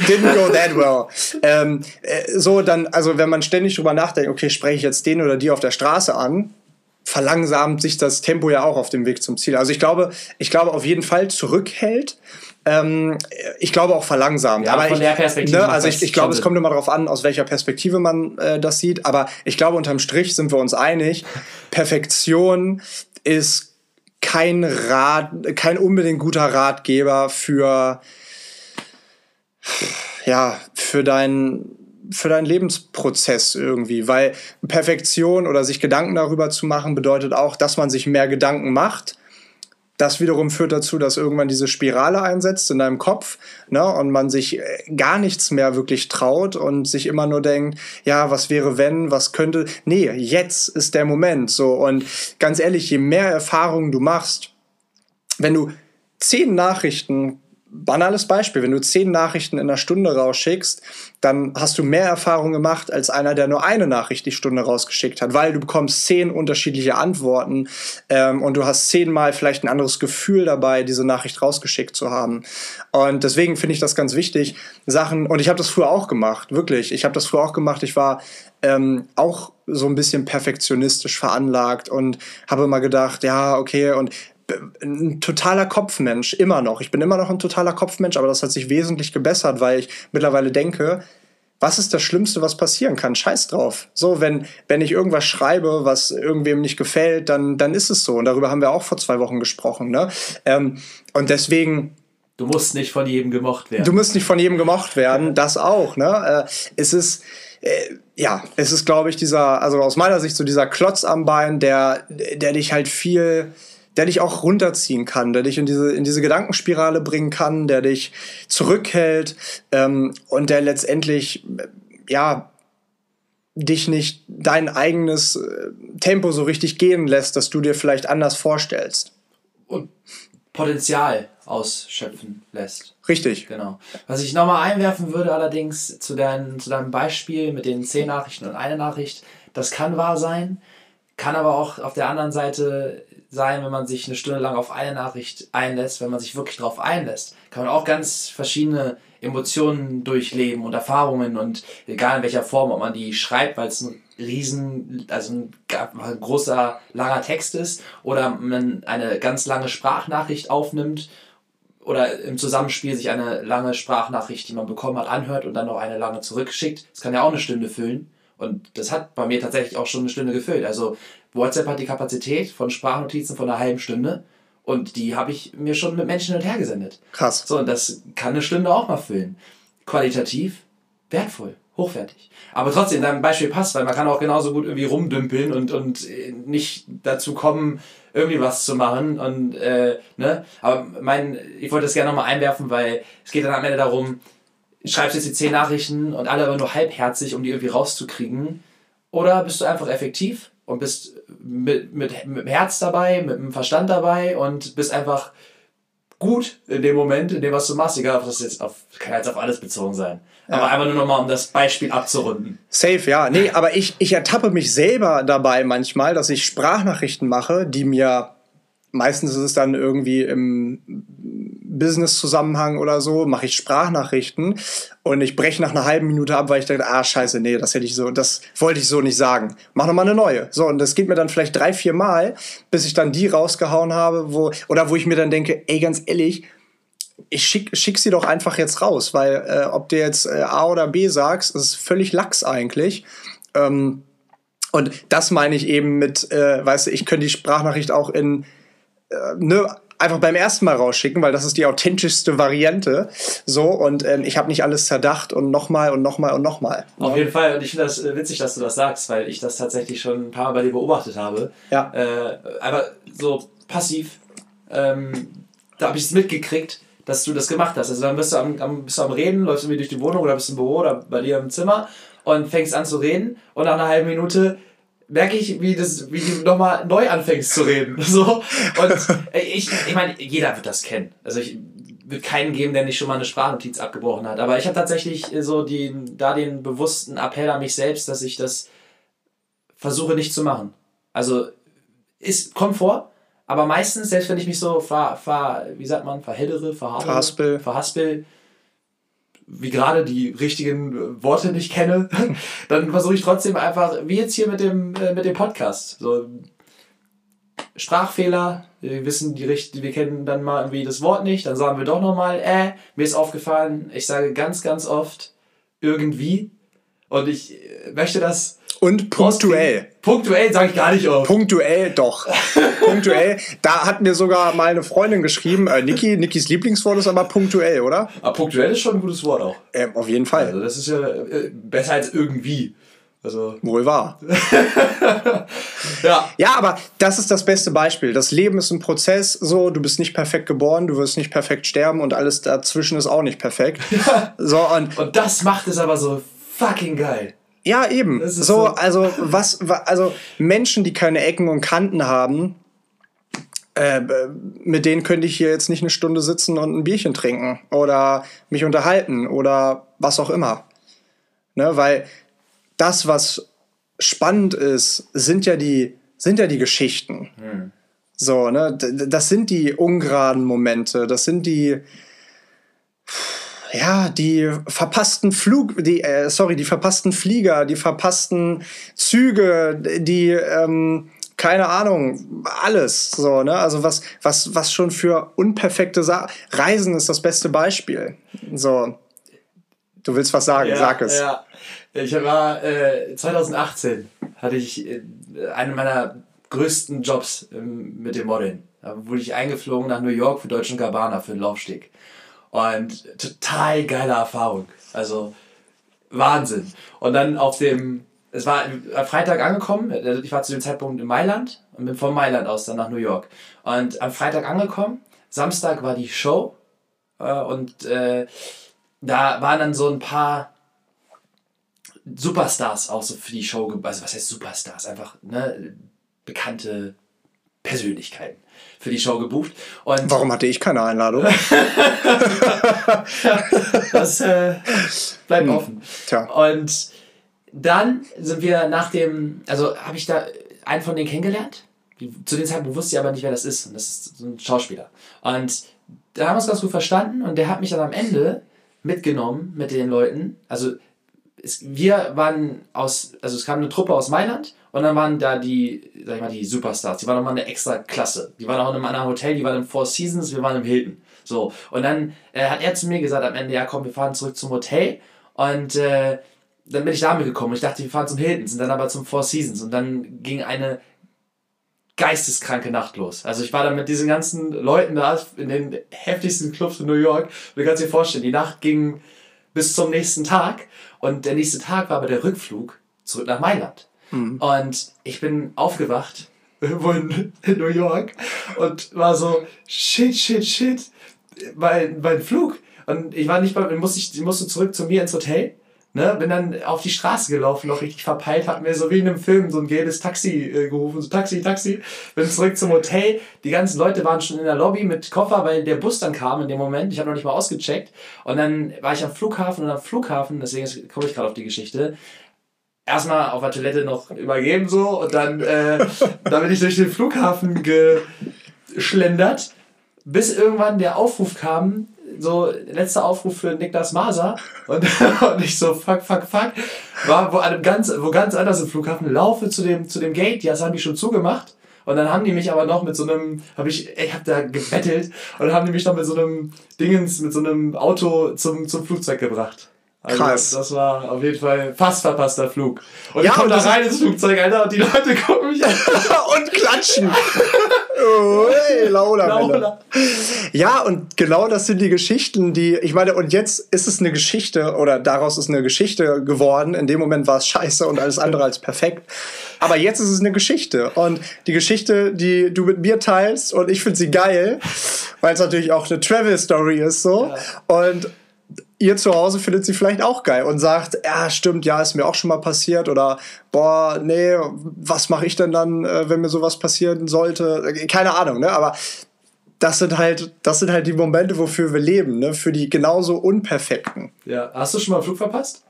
Didn't go that well. Ähm, äh, so, dann, also wenn man ständig drüber nachdenkt, okay, spreche ich jetzt den oder die auf der Straße an, verlangsamt sich das Tempo ja auch auf dem Weg zum Ziel. Also ich glaube, ich glaube auf jeden Fall zurückhält. Ähm, ich glaube auch verlangsamt. Ja, aber von ich, der Perspektive. Ne, also ich, ich glaube, es kommt immer darauf an, aus welcher Perspektive man äh, das sieht. Aber ich glaube, unterm Strich sind wir uns einig. Perfektion ist kein Rat, kein unbedingt guter Ratgeber für, ja, für deinen für deinen Lebensprozess irgendwie, weil Perfektion oder sich Gedanken darüber zu machen bedeutet auch, dass man sich mehr Gedanken macht das wiederum führt dazu, dass irgendwann diese Spirale einsetzt in deinem Kopf ne, und man sich äh, gar nichts mehr wirklich traut und sich immer nur denkt, ja, was wäre wenn, was könnte. Nee, jetzt ist der Moment so. Und ganz ehrlich, je mehr Erfahrungen du machst, wenn du zehn Nachrichten banales Beispiel, wenn du zehn Nachrichten in einer Stunde rausschickst, dann hast du mehr Erfahrung gemacht als einer, der nur eine Nachricht die Stunde rausgeschickt hat, weil du bekommst zehn unterschiedliche Antworten ähm, und du hast zehnmal vielleicht ein anderes Gefühl dabei, diese Nachricht rausgeschickt zu haben. Und deswegen finde ich das ganz wichtig, Sachen, und ich habe das früher auch gemacht, wirklich, ich habe das früher auch gemacht, ich war ähm, auch so ein bisschen perfektionistisch veranlagt und habe immer gedacht, ja, okay, und ein totaler Kopfmensch, immer noch. Ich bin immer noch ein totaler Kopfmensch, aber das hat sich wesentlich gebessert, weil ich mittlerweile denke, was ist das Schlimmste, was passieren kann? Scheiß drauf. So, wenn, wenn ich irgendwas schreibe, was irgendwem nicht gefällt, dann, dann ist es so. Und darüber haben wir auch vor zwei Wochen gesprochen. Ne? Ähm, und deswegen Du musst nicht von jedem gemocht werden. Du musst nicht von jedem gemocht werden, das auch. Ne? Äh, es ist, äh, ja, es ist, glaube ich, dieser, also aus meiner Sicht so dieser Klotz am Bein, der, der dich halt viel, der dich auch runterziehen kann, der dich in diese, in diese Gedankenspirale bringen kann, der dich zurückhält ähm, und der letztendlich, ja, dich nicht dein eigenes äh, Tempo so richtig gehen lässt, dass du dir vielleicht anders vorstellst. Und Potenzial ausschöpfen lässt. Richtig. Genau. Was ich nochmal einwerfen würde allerdings zu, dein, zu deinem Beispiel mit den zehn Nachrichten und eine Nachricht, das kann wahr sein, kann aber auch auf der anderen Seite sein, wenn man sich eine Stunde lang auf eine Nachricht einlässt, wenn man sich wirklich darauf einlässt, kann man auch ganz verschiedene Emotionen durchleben und Erfahrungen und egal in welcher Form, ob man die schreibt, weil es ein riesen, also ein, großer, langer Text ist oder man eine ganz lange Sprachnachricht aufnimmt oder im Zusammenspiel sich eine lange Sprachnachricht, die man bekommen hat, anhört und dann noch eine lange zurückschickt. Das kann ja auch eine Stunde füllen. Und das hat bei mir tatsächlich auch schon eine Stunde gefüllt. Also WhatsApp hat die Kapazität von Sprachnotizen von einer halben Stunde. Und die habe ich mir schon mit Menschen hin und her gesendet. Krass. So, und das kann eine Stunde auch mal füllen. Qualitativ wertvoll, hochwertig. Aber trotzdem, dein Beispiel passt, weil man kann auch genauso gut irgendwie rumdümpeln und, und nicht dazu kommen, irgendwie was zu machen. Und, äh, ne? Aber mein, ich wollte das gerne nochmal einwerfen, weil es geht dann am Ende darum, schreibst jetzt die zehn Nachrichten und alle aber nur halbherzig, um die irgendwie rauszukriegen. Oder bist du einfach effektiv und bist mit, mit, mit dem Herz dabei, mit dem Verstand dabei und bist einfach gut in dem Moment, in dem was du machst, egal ob das jetzt auf, kann jetzt auf alles bezogen sein. Ja. Aber einfach nur nochmal, um das Beispiel abzurunden. Safe, ja. Nee, aber ich, ich ertappe mich selber dabei manchmal, dass ich Sprachnachrichten mache, die mir meistens ist es dann irgendwie im Business-Zusammenhang oder so, mache ich Sprachnachrichten und ich breche nach einer halben Minute ab, weil ich dachte, ah, scheiße, nee, das hätte ich so, das wollte ich so nicht sagen. Mach nochmal eine neue. So, und das geht mir dann vielleicht drei, vier Mal, bis ich dann die rausgehauen habe, wo, oder wo ich mir dann denke, ey, ganz ehrlich, ich schick, schick sie doch einfach jetzt raus, weil äh, ob du jetzt äh, A oder B sagst, ist völlig lax eigentlich. Ähm, und das meine ich eben mit, äh, weißt du, ich könnte die Sprachnachricht auch in, ne, einfach beim ersten Mal rausschicken, weil das ist die authentischste Variante. So, und ähm, ich habe nicht alles zerdacht und nochmal und nochmal und nochmal. Auf jeden Fall, und ich finde das äh, witzig, dass du das sagst, weil ich das tatsächlich schon ein paar Mal bei dir beobachtet habe. Ja. Äh, aber so passiv, ähm, da habe ich es mitgekriegt, dass du das gemacht hast. Also dann bist du am, am, bist du am Reden, läufst irgendwie durch die Wohnung oder bist im Büro oder bei dir im Zimmer und fängst an zu reden und nach einer halben Minute merke ich, wie, das, wie du nochmal neu anfängst zu reden. So. Und ich, ich meine, jeder wird das kennen. Also ich wird keinen geben, der nicht schon mal eine Sprachnotiz abgebrochen hat. Aber ich habe tatsächlich so die, da den bewussten Appell an mich selbst, dass ich das versuche nicht zu machen. Also ist, kommt vor, aber meistens, selbst wenn ich mich so ver, ver wie sagt man, verheddere, verhaspel, verhaspel wie gerade die richtigen Worte nicht kenne, dann versuche ich trotzdem einfach, wie jetzt hier mit dem, äh, mit dem Podcast, so Sprachfehler, wir wissen die Richt wir kennen dann mal irgendwie das Wort nicht, dann sagen wir doch nochmal, äh, mir ist aufgefallen, ich sage ganz, ganz oft irgendwie und ich äh, möchte das und punktuell. Punktuell sage ich gar nicht oft. Punktuell doch. punktuell. Da hat mir sogar mal eine Freundin geschrieben, äh, Niki, Nikis Lieblingswort ist aber punktuell, oder? Aber ah, punktuell ist schon ein gutes Wort auch. Ähm, auf jeden Fall. Also das ist ja äh, besser als irgendwie. Also. Wohl wahr. ja. Ja, aber das ist das beste Beispiel. Das Leben ist ein Prozess, so, du bist nicht perfekt geboren, du wirst nicht perfekt sterben und alles dazwischen ist auch nicht perfekt. Ja. So, und, und das macht es aber so fucking geil. Ja, eben. So, so, also was, also Menschen, die keine Ecken und Kanten haben, äh, mit denen könnte ich hier jetzt nicht eine Stunde sitzen und ein Bierchen trinken oder mich unterhalten oder was auch immer. Ne, weil das, was spannend ist, sind ja die, sind ja die Geschichten. Hm. So, ne, das sind die ungeraden Momente, das sind die, ja, die verpassten Flug, die, äh, sorry, die verpassten Flieger, die verpassten Züge, die, ähm, keine Ahnung, alles so, ne? Also was, was, was schon für unperfekte Sa Reisen ist das beste Beispiel. So. Du willst was sagen, ja, sag es. Ja. Ich war äh, 2018 hatte ich äh, einen meiner größten Jobs ähm, mit dem Modeln. Da wurde ich eingeflogen nach New York für Deutschen Gabbana für den Laufsteg. Und total geile Erfahrung. Also Wahnsinn. Und dann auf dem, es war am Freitag angekommen, ich war zu dem Zeitpunkt in Mailand und bin von Mailand aus dann nach New York. Und am Freitag angekommen, Samstag war die Show äh, und äh, da waren dann so ein paar Superstars auch so für die Show, also was heißt Superstars? Einfach ne, bekannte Persönlichkeiten für die Show gebucht. Und Warum hatte ich keine Einladung? das äh, bleibt hm. offen. Tja. Und dann sind wir nach dem, also habe ich da einen von denen kennengelernt. Zu dem Zeitpunkt wusste ich aber nicht, wer das ist. Und das ist so ein Schauspieler. Und da haben wir uns ganz gut verstanden und der hat mich dann am Ende mitgenommen mit den Leuten. Also es, wir waren aus, also es kam eine Truppe aus Mailand und dann waren da die, sag ich mal, die Superstars. Die waren nochmal eine extra Klasse. Die waren auch in einem anderen Hotel, die waren im Four Seasons, wir waren im Hilton. So. Und dann äh, hat er zu mir gesagt am Ende, ja komm, wir fahren zurück zum Hotel. Und äh, dann bin ich damit gekommen. Ich dachte, wir fahren zum Hilton, sind dann aber zum Four Seasons. Und dann ging eine geisteskranke Nacht los. Also ich war dann mit diesen ganzen Leuten da in den heftigsten Clubs in New York. Und du kannst dir vorstellen, die Nacht ging bis zum nächsten Tag. Und der nächste Tag war aber der Rückflug zurück nach Mailand. Mhm. Und ich bin aufgewacht irgendwo in, New York und war so, shit, shit, shit, mein, mein Flug. Und ich war nicht mal, musste, ich musste zurück zu mir ins Hotel. Ne, bin dann auf die Straße gelaufen, noch richtig verpeilt, hab mir so wie in einem Film so ein gelbes Taxi äh, gerufen, so Taxi, Taxi, bin zurück zum Hotel. Die ganzen Leute waren schon in der Lobby mit Koffer, weil der Bus dann kam in dem Moment. Ich habe noch nicht mal ausgecheckt. Und dann war ich am Flughafen und am Flughafen, deswegen komme ich gerade auf die Geschichte, erstmal auf der Toilette noch übergeben so und dann, äh, dann bin ich durch den Flughafen geschlendert, bis irgendwann der Aufruf kam, so letzter Aufruf für Niklas Maser und, und ich so fuck, fuck, fuck, war wo, einem ganz, wo ganz anders im Flughafen, laufe zu dem, zu dem Gate, das haben die schon zugemacht und dann haben die mich aber noch mit so einem, habe ich, ich habe da gebettelt und dann haben die mich noch mit so einem Dingens, mit so einem Auto zum, zum Flugzeug gebracht. Also Krass. Das war auf jeden Fall fast verpasster Flug. Und ja, ich komme da rein ins Flugzeug, Alter, und die Leute gucken mich an. und klatschen. oh, hey, Laula, Laula. Ja, und genau das sind die Geschichten, die, ich meine, und jetzt ist es eine Geschichte, oder daraus ist eine Geschichte geworden. In dem Moment war es scheiße und alles andere als perfekt. Aber jetzt ist es eine Geschichte. Und die Geschichte, die du mit mir teilst, und ich finde sie geil, weil es natürlich auch eine Travel-Story ist, so. Ja. Und ihr zu Hause findet sie vielleicht auch geil und sagt, ja, stimmt, ja, ist mir auch schon mal passiert oder boah, nee, was mache ich denn dann, äh, wenn mir sowas passieren sollte? Äh, keine Ahnung, ne? Aber das sind halt, das sind halt die Momente, wofür wir leben, ne? Für die genauso unperfekten. Ja, hast du schon mal einen Flug verpasst?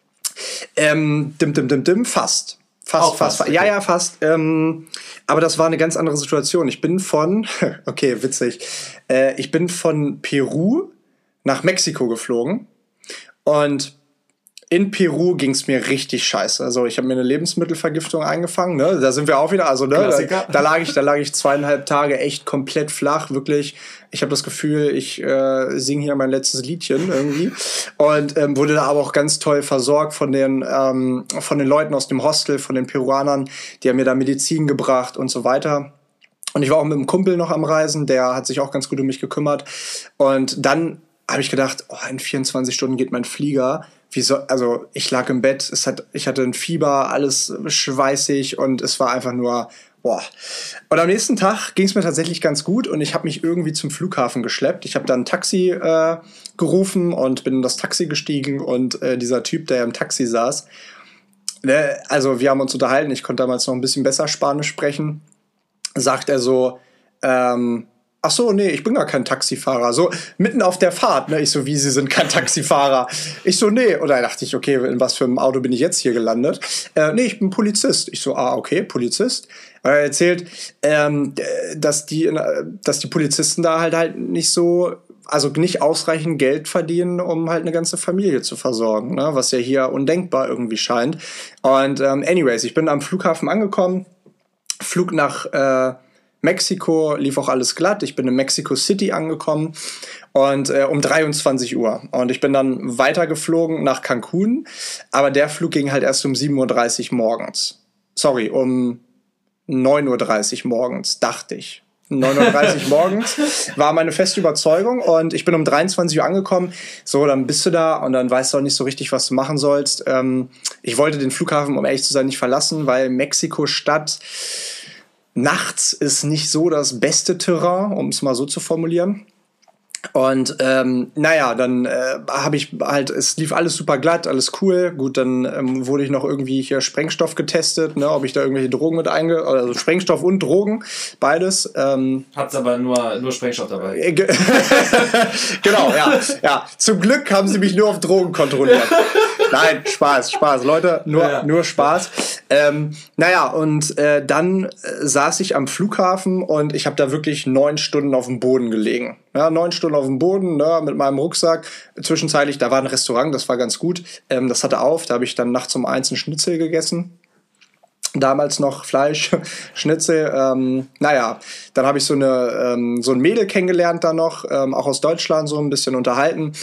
Ähm, dim, dim, dim, dim, fast. Fast, Auch fast. fast. Okay. Ja, ja, fast. Ähm, aber das war eine ganz andere Situation. Ich bin von, okay, witzig. Äh, ich bin von Peru nach Mexiko geflogen und in Peru ging es mir richtig scheiße. Also ich habe mir eine Lebensmittelvergiftung eingefangen. Ne? Da sind wir auch wieder. Also ne, da, da, lag ich, da lag ich zweieinhalb Tage echt komplett flach. Wirklich. Ich habe das Gefühl, ich äh, singe hier mein letztes Liedchen irgendwie und ähm, wurde da aber auch ganz toll versorgt von den ähm, von den Leuten aus dem Hostel, von den Peruanern. Die haben mir da Medizin gebracht und so weiter. Und ich war auch mit einem Kumpel noch am Reisen, der hat sich auch ganz gut um mich gekümmert. Und dann habe ich gedacht, oh, in 24 Stunden geht mein Flieger. So, also ich lag im Bett, es hat, ich hatte ein Fieber, alles schweißig und es war einfach nur, boah. Und am nächsten Tag ging es mir tatsächlich ganz gut und ich habe mich irgendwie zum Flughafen geschleppt. Ich habe dann ein Taxi äh, gerufen und bin in das Taxi gestiegen und äh, dieser Typ, der im Taxi saß, ne, also wir haben uns unterhalten, ich konnte damals noch ein bisschen besser Spanisch sprechen, sagt er so, ähm, Ach so, nee, ich bin gar kein Taxifahrer. So mitten auf der Fahrt, ne? Ich so, wie Sie sind kein Taxifahrer. Ich so, nee. Und da dachte ich, okay, in was für einem Auto bin ich jetzt hier gelandet? Äh, nee, ich bin Polizist. Ich so, ah, okay, Polizist. Und er erzählt, ähm, dass die, dass die Polizisten da halt halt nicht so also nicht ausreichend Geld verdienen, um halt eine ganze Familie zu versorgen, ne? was ja hier undenkbar irgendwie scheint. Und ähm, anyways, ich bin am Flughafen angekommen, Flug nach äh, Mexiko lief auch alles glatt. Ich bin in Mexico City angekommen und äh, um 23 Uhr. Und ich bin dann weitergeflogen nach Cancun, aber der Flug ging halt erst um 7.30 Uhr morgens. Sorry, um 9.30 Uhr morgens, dachte ich. 9.30 Uhr morgens, war meine feste Überzeugung. Und ich bin um 23 Uhr angekommen. So, dann bist du da und dann weißt du auch nicht so richtig, was du machen sollst. Ähm, ich wollte den Flughafen, um ehrlich zu sein, nicht verlassen, weil Mexiko-Stadt nachts ist nicht so das beste Terrain, um es mal so zu formulieren. Und ähm, naja, dann äh, habe ich halt, es lief alles super glatt, alles cool. Gut, dann ähm, wurde ich noch irgendwie hier Sprengstoff getestet, ne, ob ich da irgendwelche Drogen mit einge... Also Sprengstoff und Drogen, beides. Ähm, Hat's aber nur, nur Sprengstoff dabei. Äh, genau, ja. ja. Zum Glück haben sie mich nur auf Drogen kontrolliert. Nein, Spaß, Spaß. Leute, nur, ja, ja. nur Spaß. Ähm, naja, und äh, dann äh, saß ich am Flughafen und ich habe da wirklich neun Stunden auf dem Boden gelegen. Ja, neun Stunden auf dem Boden ne, mit meinem Rucksack. Zwischenzeitlich, da war ein Restaurant, das war ganz gut. Ähm, das hatte auf, da habe ich dann nachts um eins einen Schnitzel gegessen damals noch Fleisch, Schnitzel. Ähm, naja, dann habe ich so, eine, ähm, so ein Mädel kennengelernt da noch, ähm, auch aus Deutschland, so ein bisschen unterhalten.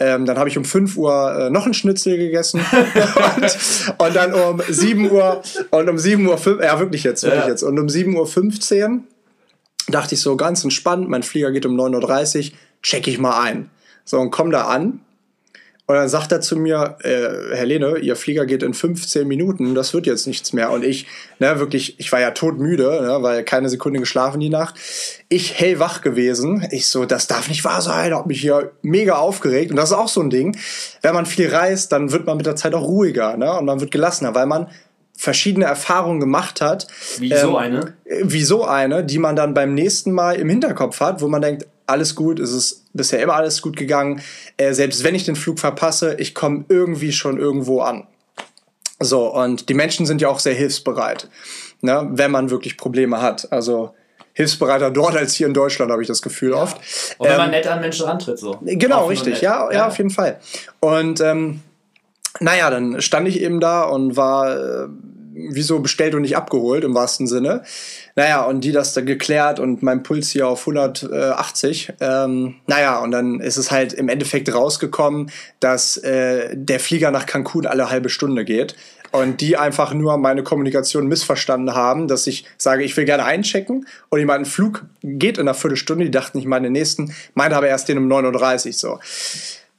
Ähm, dann habe ich um 5 Uhr äh, noch ein Schnitzel gegessen. und, und, dann um 7 Uhr und um 7 Uhr, 5, ja wirklich jetzt, wirklich ja. jetzt. Und um 7 Uhr 15 dachte ich so ganz entspannt, mein Flieger geht um 9.30 Uhr, check ich mal ein. So, und komm da an und dann sagt er zu mir, äh, Herr Lehne, Ihr Flieger geht in 15 Minuten, das wird jetzt nichts mehr. Und ich, ne, wirklich, ich war ja todmüde, ne, weil keine Sekunde geschlafen die Nacht. Ich hellwach gewesen. Ich so, das darf nicht wahr sein. Hab mich hier mega aufgeregt. Und das ist auch so ein Ding. Wenn man viel reist, dann wird man mit der Zeit auch ruhiger, ne? Und man wird gelassener, weil man verschiedene Erfahrungen gemacht hat. Wie ähm, so eine? Wie so eine, die man dann beim nächsten Mal im Hinterkopf hat, wo man denkt, alles gut, es ist bisher immer alles gut gegangen. Äh, selbst wenn ich den Flug verpasse, ich komme irgendwie schon irgendwo an. So, und die Menschen sind ja auch sehr hilfsbereit, ne, wenn man wirklich Probleme hat. Also hilfsbereiter dort als hier in Deutschland, habe ich das Gefühl ja. oft. Und wenn ähm, man nett an Menschen rantritt, so. Genau, richtig, ja, ja, ja, auf jeden Fall. Und ähm, naja, dann stand ich eben da und war äh, wieso bestellt und nicht abgeholt im wahrsten Sinne. Naja, und die das dann geklärt und mein Puls hier auf 180. Ähm, naja, und dann ist es halt im Endeffekt rausgekommen, dass äh, der Flieger nach Cancun alle halbe Stunde geht. Und die einfach nur meine Kommunikation missverstanden haben, dass ich sage, ich will gerne einchecken. Und ich meine, ein Flug geht in einer Viertelstunde. Die dachten, ich meine den nächsten, meinte aber erst den um 9.30 Uhr so.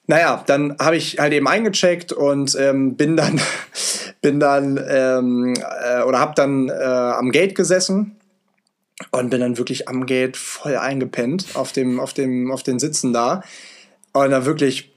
Naja, dann habe ich halt eben eingecheckt und ähm, bin dann, bin dann ähm, äh, oder habe dann äh, am Gate gesessen und bin dann wirklich am Gate voll eingepennt auf dem, auf dem, auf den Sitzen da. Und dann wirklich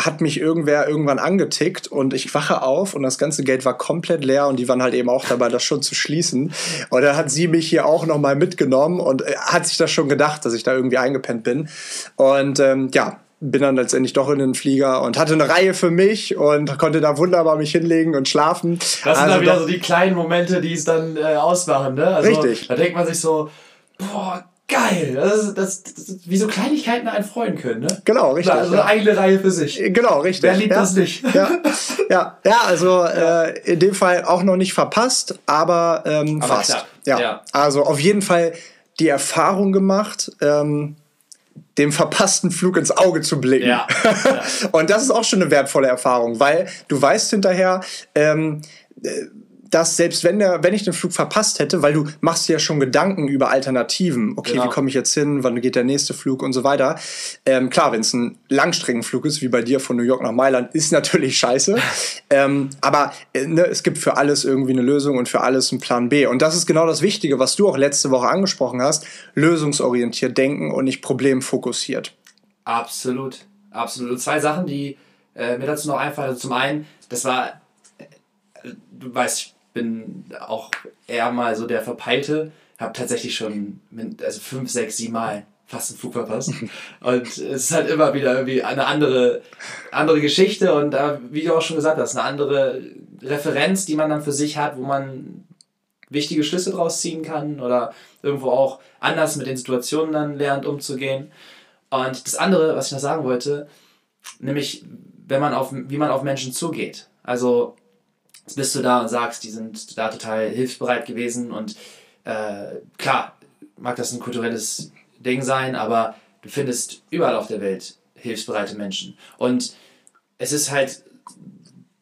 hat mich irgendwer irgendwann angetickt und ich wache auf und das ganze Geld war komplett leer und die waren halt eben auch dabei, das schon zu schließen. Und dann hat sie mich hier auch nochmal mitgenommen und äh, hat sich das schon gedacht, dass ich da irgendwie eingepennt bin. Und ähm, ja, bin dann letztendlich doch in den Flieger und hatte eine Reihe für mich und konnte da wunderbar mich hinlegen und schlafen. Das sind also dann wieder so die kleinen Momente, die es dann äh, ausmachen, ne? Also, richtig. Da denkt man sich so, boah, geil. Das, das, das, wie so Kleinigkeiten einen freuen können, ne? Genau, richtig. Also eine eigene Reihe für sich. Genau, richtig. Wer liebt ja. das nicht? Ja, ja, ja also Äh, in dem Fall auch noch nicht verpasst, aber, ähm, aber fast. Ja. ja. Also auf jeden Fall die Erfahrung gemacht. Ähm, dem verpassten Flug ins Auge zu blicken. Ja. ja. und das ist auch schon eine wertvolle Erfahrung, weil du weißt hinterher, ähm, äh, dass selbst wenn, der, wenn ich den Flug verpasst hätte, weil du machst dir ja schon Gedanken über Alternativen, okay, genau. wie komme ich jetzt hin, wann geht der nächste Flug und so weiter. Ähm, klar, wenn es ein Langstreckenflug ist, wie bei dir von New York nach Mailand, ist natürlich scheiße. ähm, aber äh, ne, es gibt für alles irgendwie eine Lösung und für alles einen Plan B. Und das ist genau das Wichtige, was du auch letzte Woche angesprochen hast, lösungsorientiert denken und nicht problemfokussiert. Absolut, absolut. Zwei Sachen, die äh, mir dazu noch einfallen. Also zum einen, das war, äh, du weißt, bin auch eher mal so der Verpeilte. Habe tatsächlich schon mit, also fünf, sechs, sieben Mal fast einen Flug verpasst. Und es ist halt immer wieder irgendwie eine andere, andere Geschichte und äh, wie du auch schon gesagt hast, eine andere Referenz, die man dann für sich hat, wo man wichtige Schlüsse draus ziehen kann oder irgendwo auch anders mit den Situationen dann lernt umzugehen. Und das andere, was ich noch sagen wollte, nämlich wenn man auf, wie man auf Menschen zugeht. Also bist du da und sagst, die sind da total hilfsbereit gewesen und äh, klar, mag das ein kulturelles Ding sein, aber du findest überall auf der Welt hilfsbereite Menschen. Und es ist halt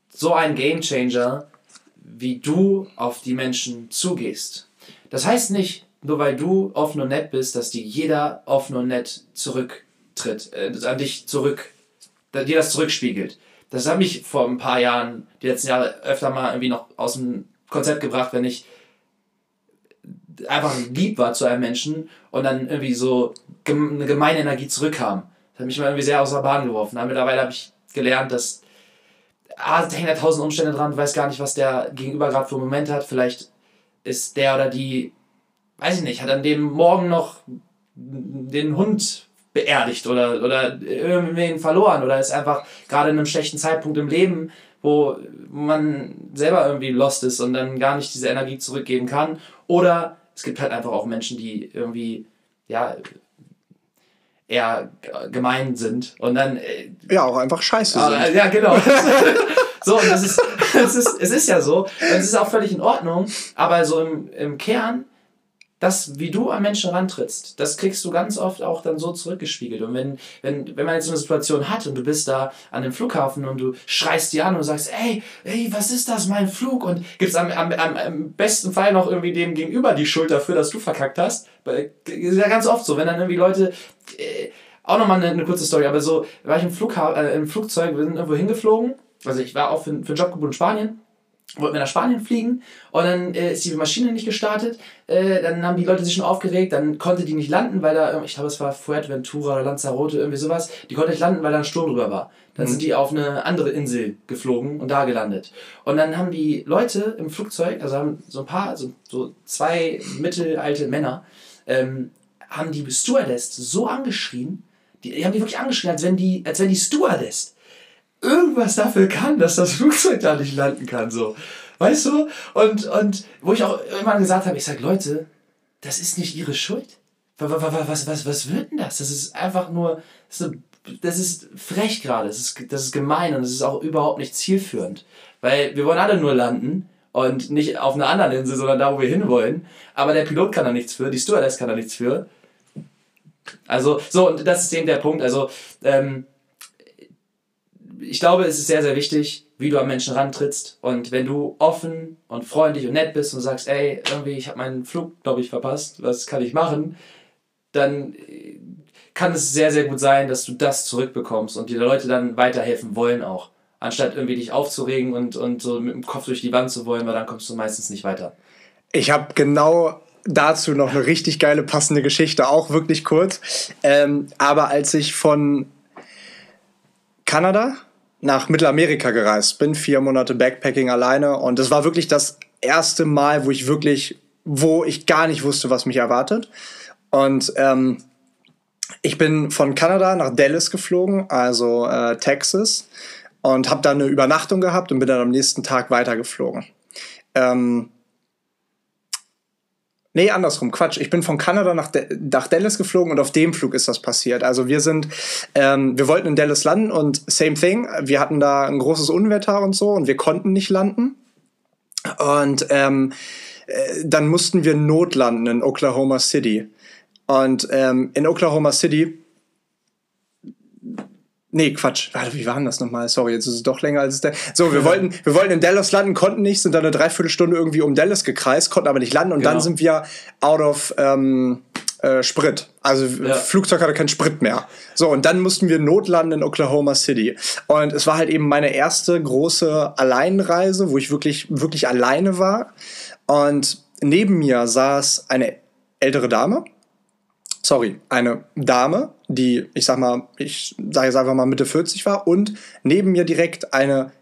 so ein Gamechanger, wie du auf die Menschen zugehst. Das heißt nicht, nur weil du offen und nett bist, dass dir jeder offen und nett zurücktritt, äh, an dich zurück, dir das zurückspiegelt. Das hat mich vor ein paar Jahren, die letzten Jahre, öfter mal irgendwie noch aus dem Konzept gebracht, wenn ich einfach lieb war zu einem Menschen und dann irgendwie so eine gemeine Energie zurückkam. Das hat mich mal irgendwie sehr aus der Bahn geworfen. Aber mittlerweile habe ich gelernt, dass ah, da hängen ja tausend Umstände dran, weiß gar nicht, was der Gegenüber gerade für einen Moment hat. Vielleicht ist der oder die, weiß ich nicht, hat an dem Morgen noch den Hund beerdigt oder, oder irgendwen verloren oder ist einfach gerade in einem schlechten Zeitpunkt im Leben, wo man selber irgendwie lost ist und dann gar nicht diese Energie zurückgeben kann. Oder es gibt halt einfach auch Menschen, die irgendwie, ja, eher gemein sind und dann. Äh, ja, auch einfach scheiße sind. Ja, genau. so, und das ist, das ist, es ist ja so, es ist auch völlig in Ordnung, aber so im, im Kern das, wie du an Menschen rantrittst, das kriegst du ganz oft auch dann so zurückgespiegelt. Und wenn, wenn, wenn man jetzt so eine Situation hat und du bist da an dem Flughafen und du schreist die an und sagst, ey, ey, was ist das, mein Flug? Und gibst am, am, am, besten Fall noch irgendwie dem Gegenüber die Schuld dafür, dass du verkackt hast. Ist ja ganz oft so, wenn dann irgendwie Leute, äh, auch nochmal eine, eine kurze Story, aber so, war ich im, Flugha äh, im Flugzeug, wir sind irgendwo hingeflogen, also ich war auch für, für einen Job gebunden in Spanien wollten wir nach Spanien fliegen und dann äh, ist die Maschine nicht gestartet. Äh, dann haben die Leute sich schon aufgeregt, dann konnte die nicht landen, weil da, ich glaube, es war Fuerteventura oder Lanzarote, irgendwie sowas. Die konnte nicht landen, weil da ein Sturm drüber war. Dann mhm. sind die auf eine andere Insel geflogen und da gelandet. Und dann haben die Leute im Flugzeug, also haben so ein paar, so, so zwei mittelalte Männer, ähm, haben die Stewardess so angeschrien, die, die haben die wirklich angeschrien, als wenn die, als wenn die Stewardess irgendwas dafür kann, dass das Flugzeug da nicht landen kann, so. Weißt du? Und, und wo ich auch immer gesagt habe, ich sage, Leute, das ist nicht ihre Schuld. Was, was, was, was wird denn das? Das ist einfach nur, das ist, frech gerade, das ist, das ist gemein und das ist auch überhaupt nicht zielführend. Weil wir wollen alle nur landen und nicht auf einer anderen Insel, sondern da, wo wir hinwollen. Aber der Pilot kann da nichts für, die Stewardess kann da nichts für. Also, so, und das ist eben der Punkt. Also, ähm, ich glaube, es ist sehr, sehr wichtig, wie du am Menschen rantrittst. Und wenn du offen und freundlich und nett bist und sagst, ey, irgendwie, ich habe meinen Flug, glaube ich, verpasst, was kann ich machen? Dann äh, kann es sehr, sehr gut sein, dass du das zurückbekommst und die Leute dann weiterhelfen wollen auch. Anstatt irgendwie dich aufzuregen und, und so mit dem Kopf durch die Wand zu wollen, weil dann kommst du meistens nicht weiter. Ich habe genau dazu noch eine richtig geile passende Geschichte, auch wirklich kurz. Ähm, aber als ich von Kanada nach Mittelamerika gereist bin, vier Monate Backpacking alleine und es war wirklich das erste Mal, wo ich wirklich, wo ich gar nicht wusste, was mich erwartet. Und ähm, ich bin von Kanada nach Dallas geflogen, also äh, Texas, und habe da eine Übernachtung gehabt und bin dann am nächsten Tag weitergeflogen. Ähm, Nee, andersrum, Quatsch. Ich bin von Kanada nach, nach Dallas geflogen und auf dem Flug ist das passiert. Also wir sind, ähm, wir wollten in Dallas landen und same thing. Wir hatten da ein großes Unwetter und so und wir konnten nicht landen. Und ähm, äh, dann mussten wir notlanden in Oklahoma City. Und ähm, in Oklahoma City Nee, Quatsch. Warte, wie war denn das nochmal? Sorry, jetzt ist es doch länger als es der. So, wir wollten, wir wollten in Dallas landen, konnten nicht, sind dann eine Dreiviertelstunde irgendwie um Dallas gekreist, konnten aber nicht landen und genau. dann sind wir out of ähm, äh, Sprit. Also ja. Flugzeug hatte keinen Sprit mehr. So, und dann mussten wir notlanden in Oklahoma City. Und es war halt eben meine erste große Alleinreise, wo ich wirklich, wirklich alleine war. Und neben mir saß eine ältere Dame sorry, eine Dame, die, ich sag mal, ich sage jetzt einfach mal Mitte 40 war und neben mir direkt eine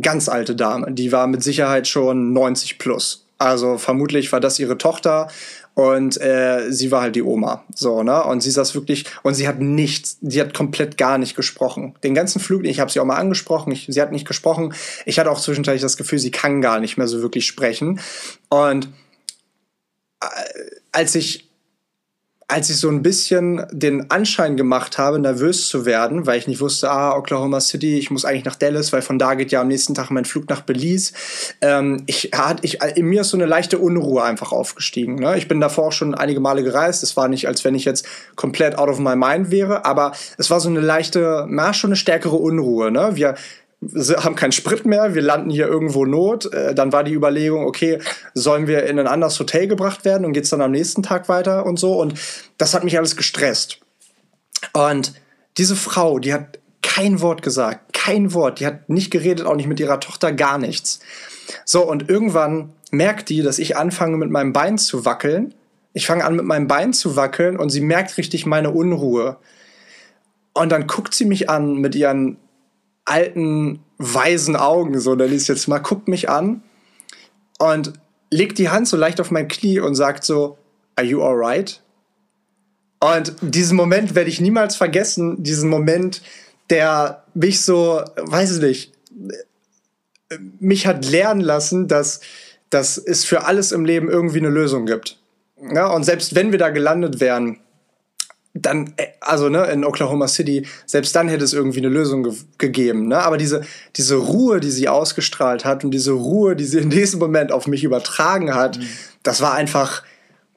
ganz alte Dame, die war mit Sicherheit schon 90 plus. Also vermutlich war das ihre Tochter und äh, sie war halt die Oma. So, ne? Und sie saß wirklich, und sie hat nichts, sie hat komplett gar nicht gesprochen. Den ganzen Flug, ich habe sie auch mal angesprochen, ich, sie hat nicht gesprochen. Ich hatte auch zwischenzeitlich das Gefühl, sie kann gar nicht mehr so wirklich sprechen. Und äh, als ich als ich so ein bisschen den Anschein gemacht habe, nervös zu werden, weil ich nicht wusste, ah, Oklahoma City, ich muss eigentlich nach Dallas, weil von da geht ja am nächsten Tag mein Flug nach Belize. Ähm, ich, hat, ich, in mir ist so eine leichte Unruhe einfach aufgestiegen. Ne? Ich bin davor schon einige Male gereist. Es war nicht, als wenn ich jetzt komplett out of my mind wäre, aber es war so eine leichte, na, schon eine stärkere Unruhe. Ne? Wir haben keinen Sprit mehr, wir landen hier irgendwo Not. Äh, dann war die Überlegung, okay, sollen wir in ein anderes Hotel gebracht werden und geht es dann am nächsten Tag weiter und so. Und das hat mich alles gestresst. Und diese Frau, die hat kein Wort gesagt, kein Wort. Die hat nicht geredet, auch nicht mit ihrer Tochter, gar nichts. So, und irgendwann merkt die, dass ich anfange mit meinem Bein zu wackeln. Ich fange an mit meinem Bein zu wackeln und sie merkt richtig meine Unruhe. Und dann guckt sie mich an mit ihren alten, weisen Augen, so nenne ich jetzt mal, guckt mich an und legt die Hand so leicht auf mein Knie und sagt so, Are you alright? Und diesen Moment werde ich niemals vergessen, diesen Moment, der mich so, weiß ich nicht, mich hat lernen lassen, dass, dass es für alles im Leben irgendwie eine Lösung gibt. Ja, und selbst wenn wir da gelandet wären, dann, äh, also ne, in Oklahoma City, selbst dann hätte es irgendwie eine Lösung ge gegeben. Ne? Aber diese, diese Ruhe, die sie ausgestrahlt hat und diese Ruhe, die sie in diesem Moment auf mich übertragen hat, mhm. das war einfach,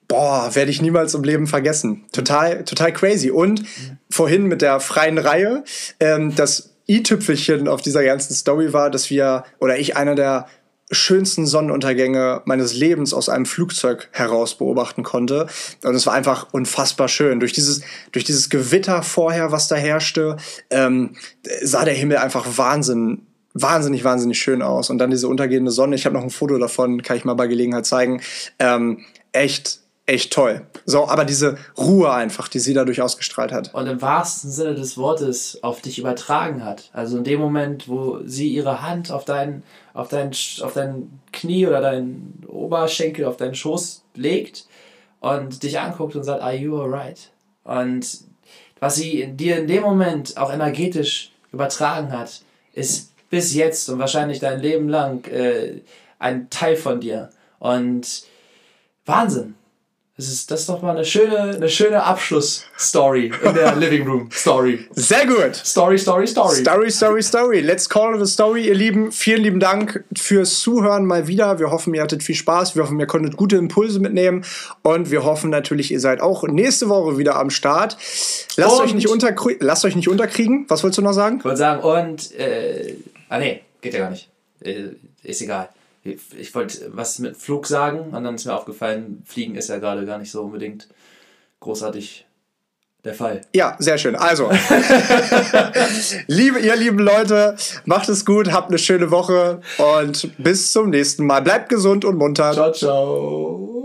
boah, werde ich niemals im Leben vergessen. Total, total crazy. Und mhm. vorhin mit der freien Reihe, ähm, das i-Tüpfelchen auf dieser ganzen Story war, dass wir, oder ich einer der schönsten Sonnenuntergänge meines Lebens aus einem Flugzeug heraus beobachten konnte. Und es war einfach unfassbar schön. Durch dieses, durch dieses Gewitter vorher, was da herrschte, ähm, sah der Himmel einfach Wahnsinn, wahnsinnig, wahnsinnig schön aus. Und dann diese untergehende Sonne. Ich habe noch ein Foto davon, kann ich mal bei Gelegenheit zeigen. Ähm, echt echt toll. So, aber diese Ruhe einfach, die sie dadurch ausgestrahlt hat. Und im wahrsten Sinne des Wortes auf dich übertragen hat. Also in dem Moment, wo sie ihre Hand auf dein, auf dein, auf dein Knie oder dein Oberschenkel, auf deinen Schoß legt und dich anguckt und sagt, are you alright? Und was sie dir in dem Moment auch energetisch übertragen hat, ist bis jetzt und wahrscheinlich dein Leben lang äh, ein Teil von dir. Und Wahnsinn. Das ist, das ist doch mal eine schöne, eine schöne Abschlussstory in der Living Room Story. Sehr gut. Story, Story, Story. Story, Story, Story. Let's call it a story, ihr Lieben. Vielen lieben Dank fürs Zuhören mal wieder. Wir hoffen, ihr hattet viel Spaß. Wir hoffen, ihr konntet gute Impulse mitnehmen. Und wir hoffen natürlich, ihr seid auch nächste Woche wieder am Start. Lasst, euch nicht, lasst euch nicht unterkriegen. Was wolltest du noch sagen? Ich wollte sagen, und, äh, ah nee, geht ja gar nicht. Äh, ist egal ich wollte was mit Flug sagen und dann ist mir aufgefallen, Fliegen ist ja gerade gar nicht so unbedingt großartig der Fall. Ja, sehr schön. Also, liebe, ihr lieben Leute, macht es gut, habt eine schöne Woche und bis zum nächsten Mal. Bleibt gesund und munter. Ciao, ciao.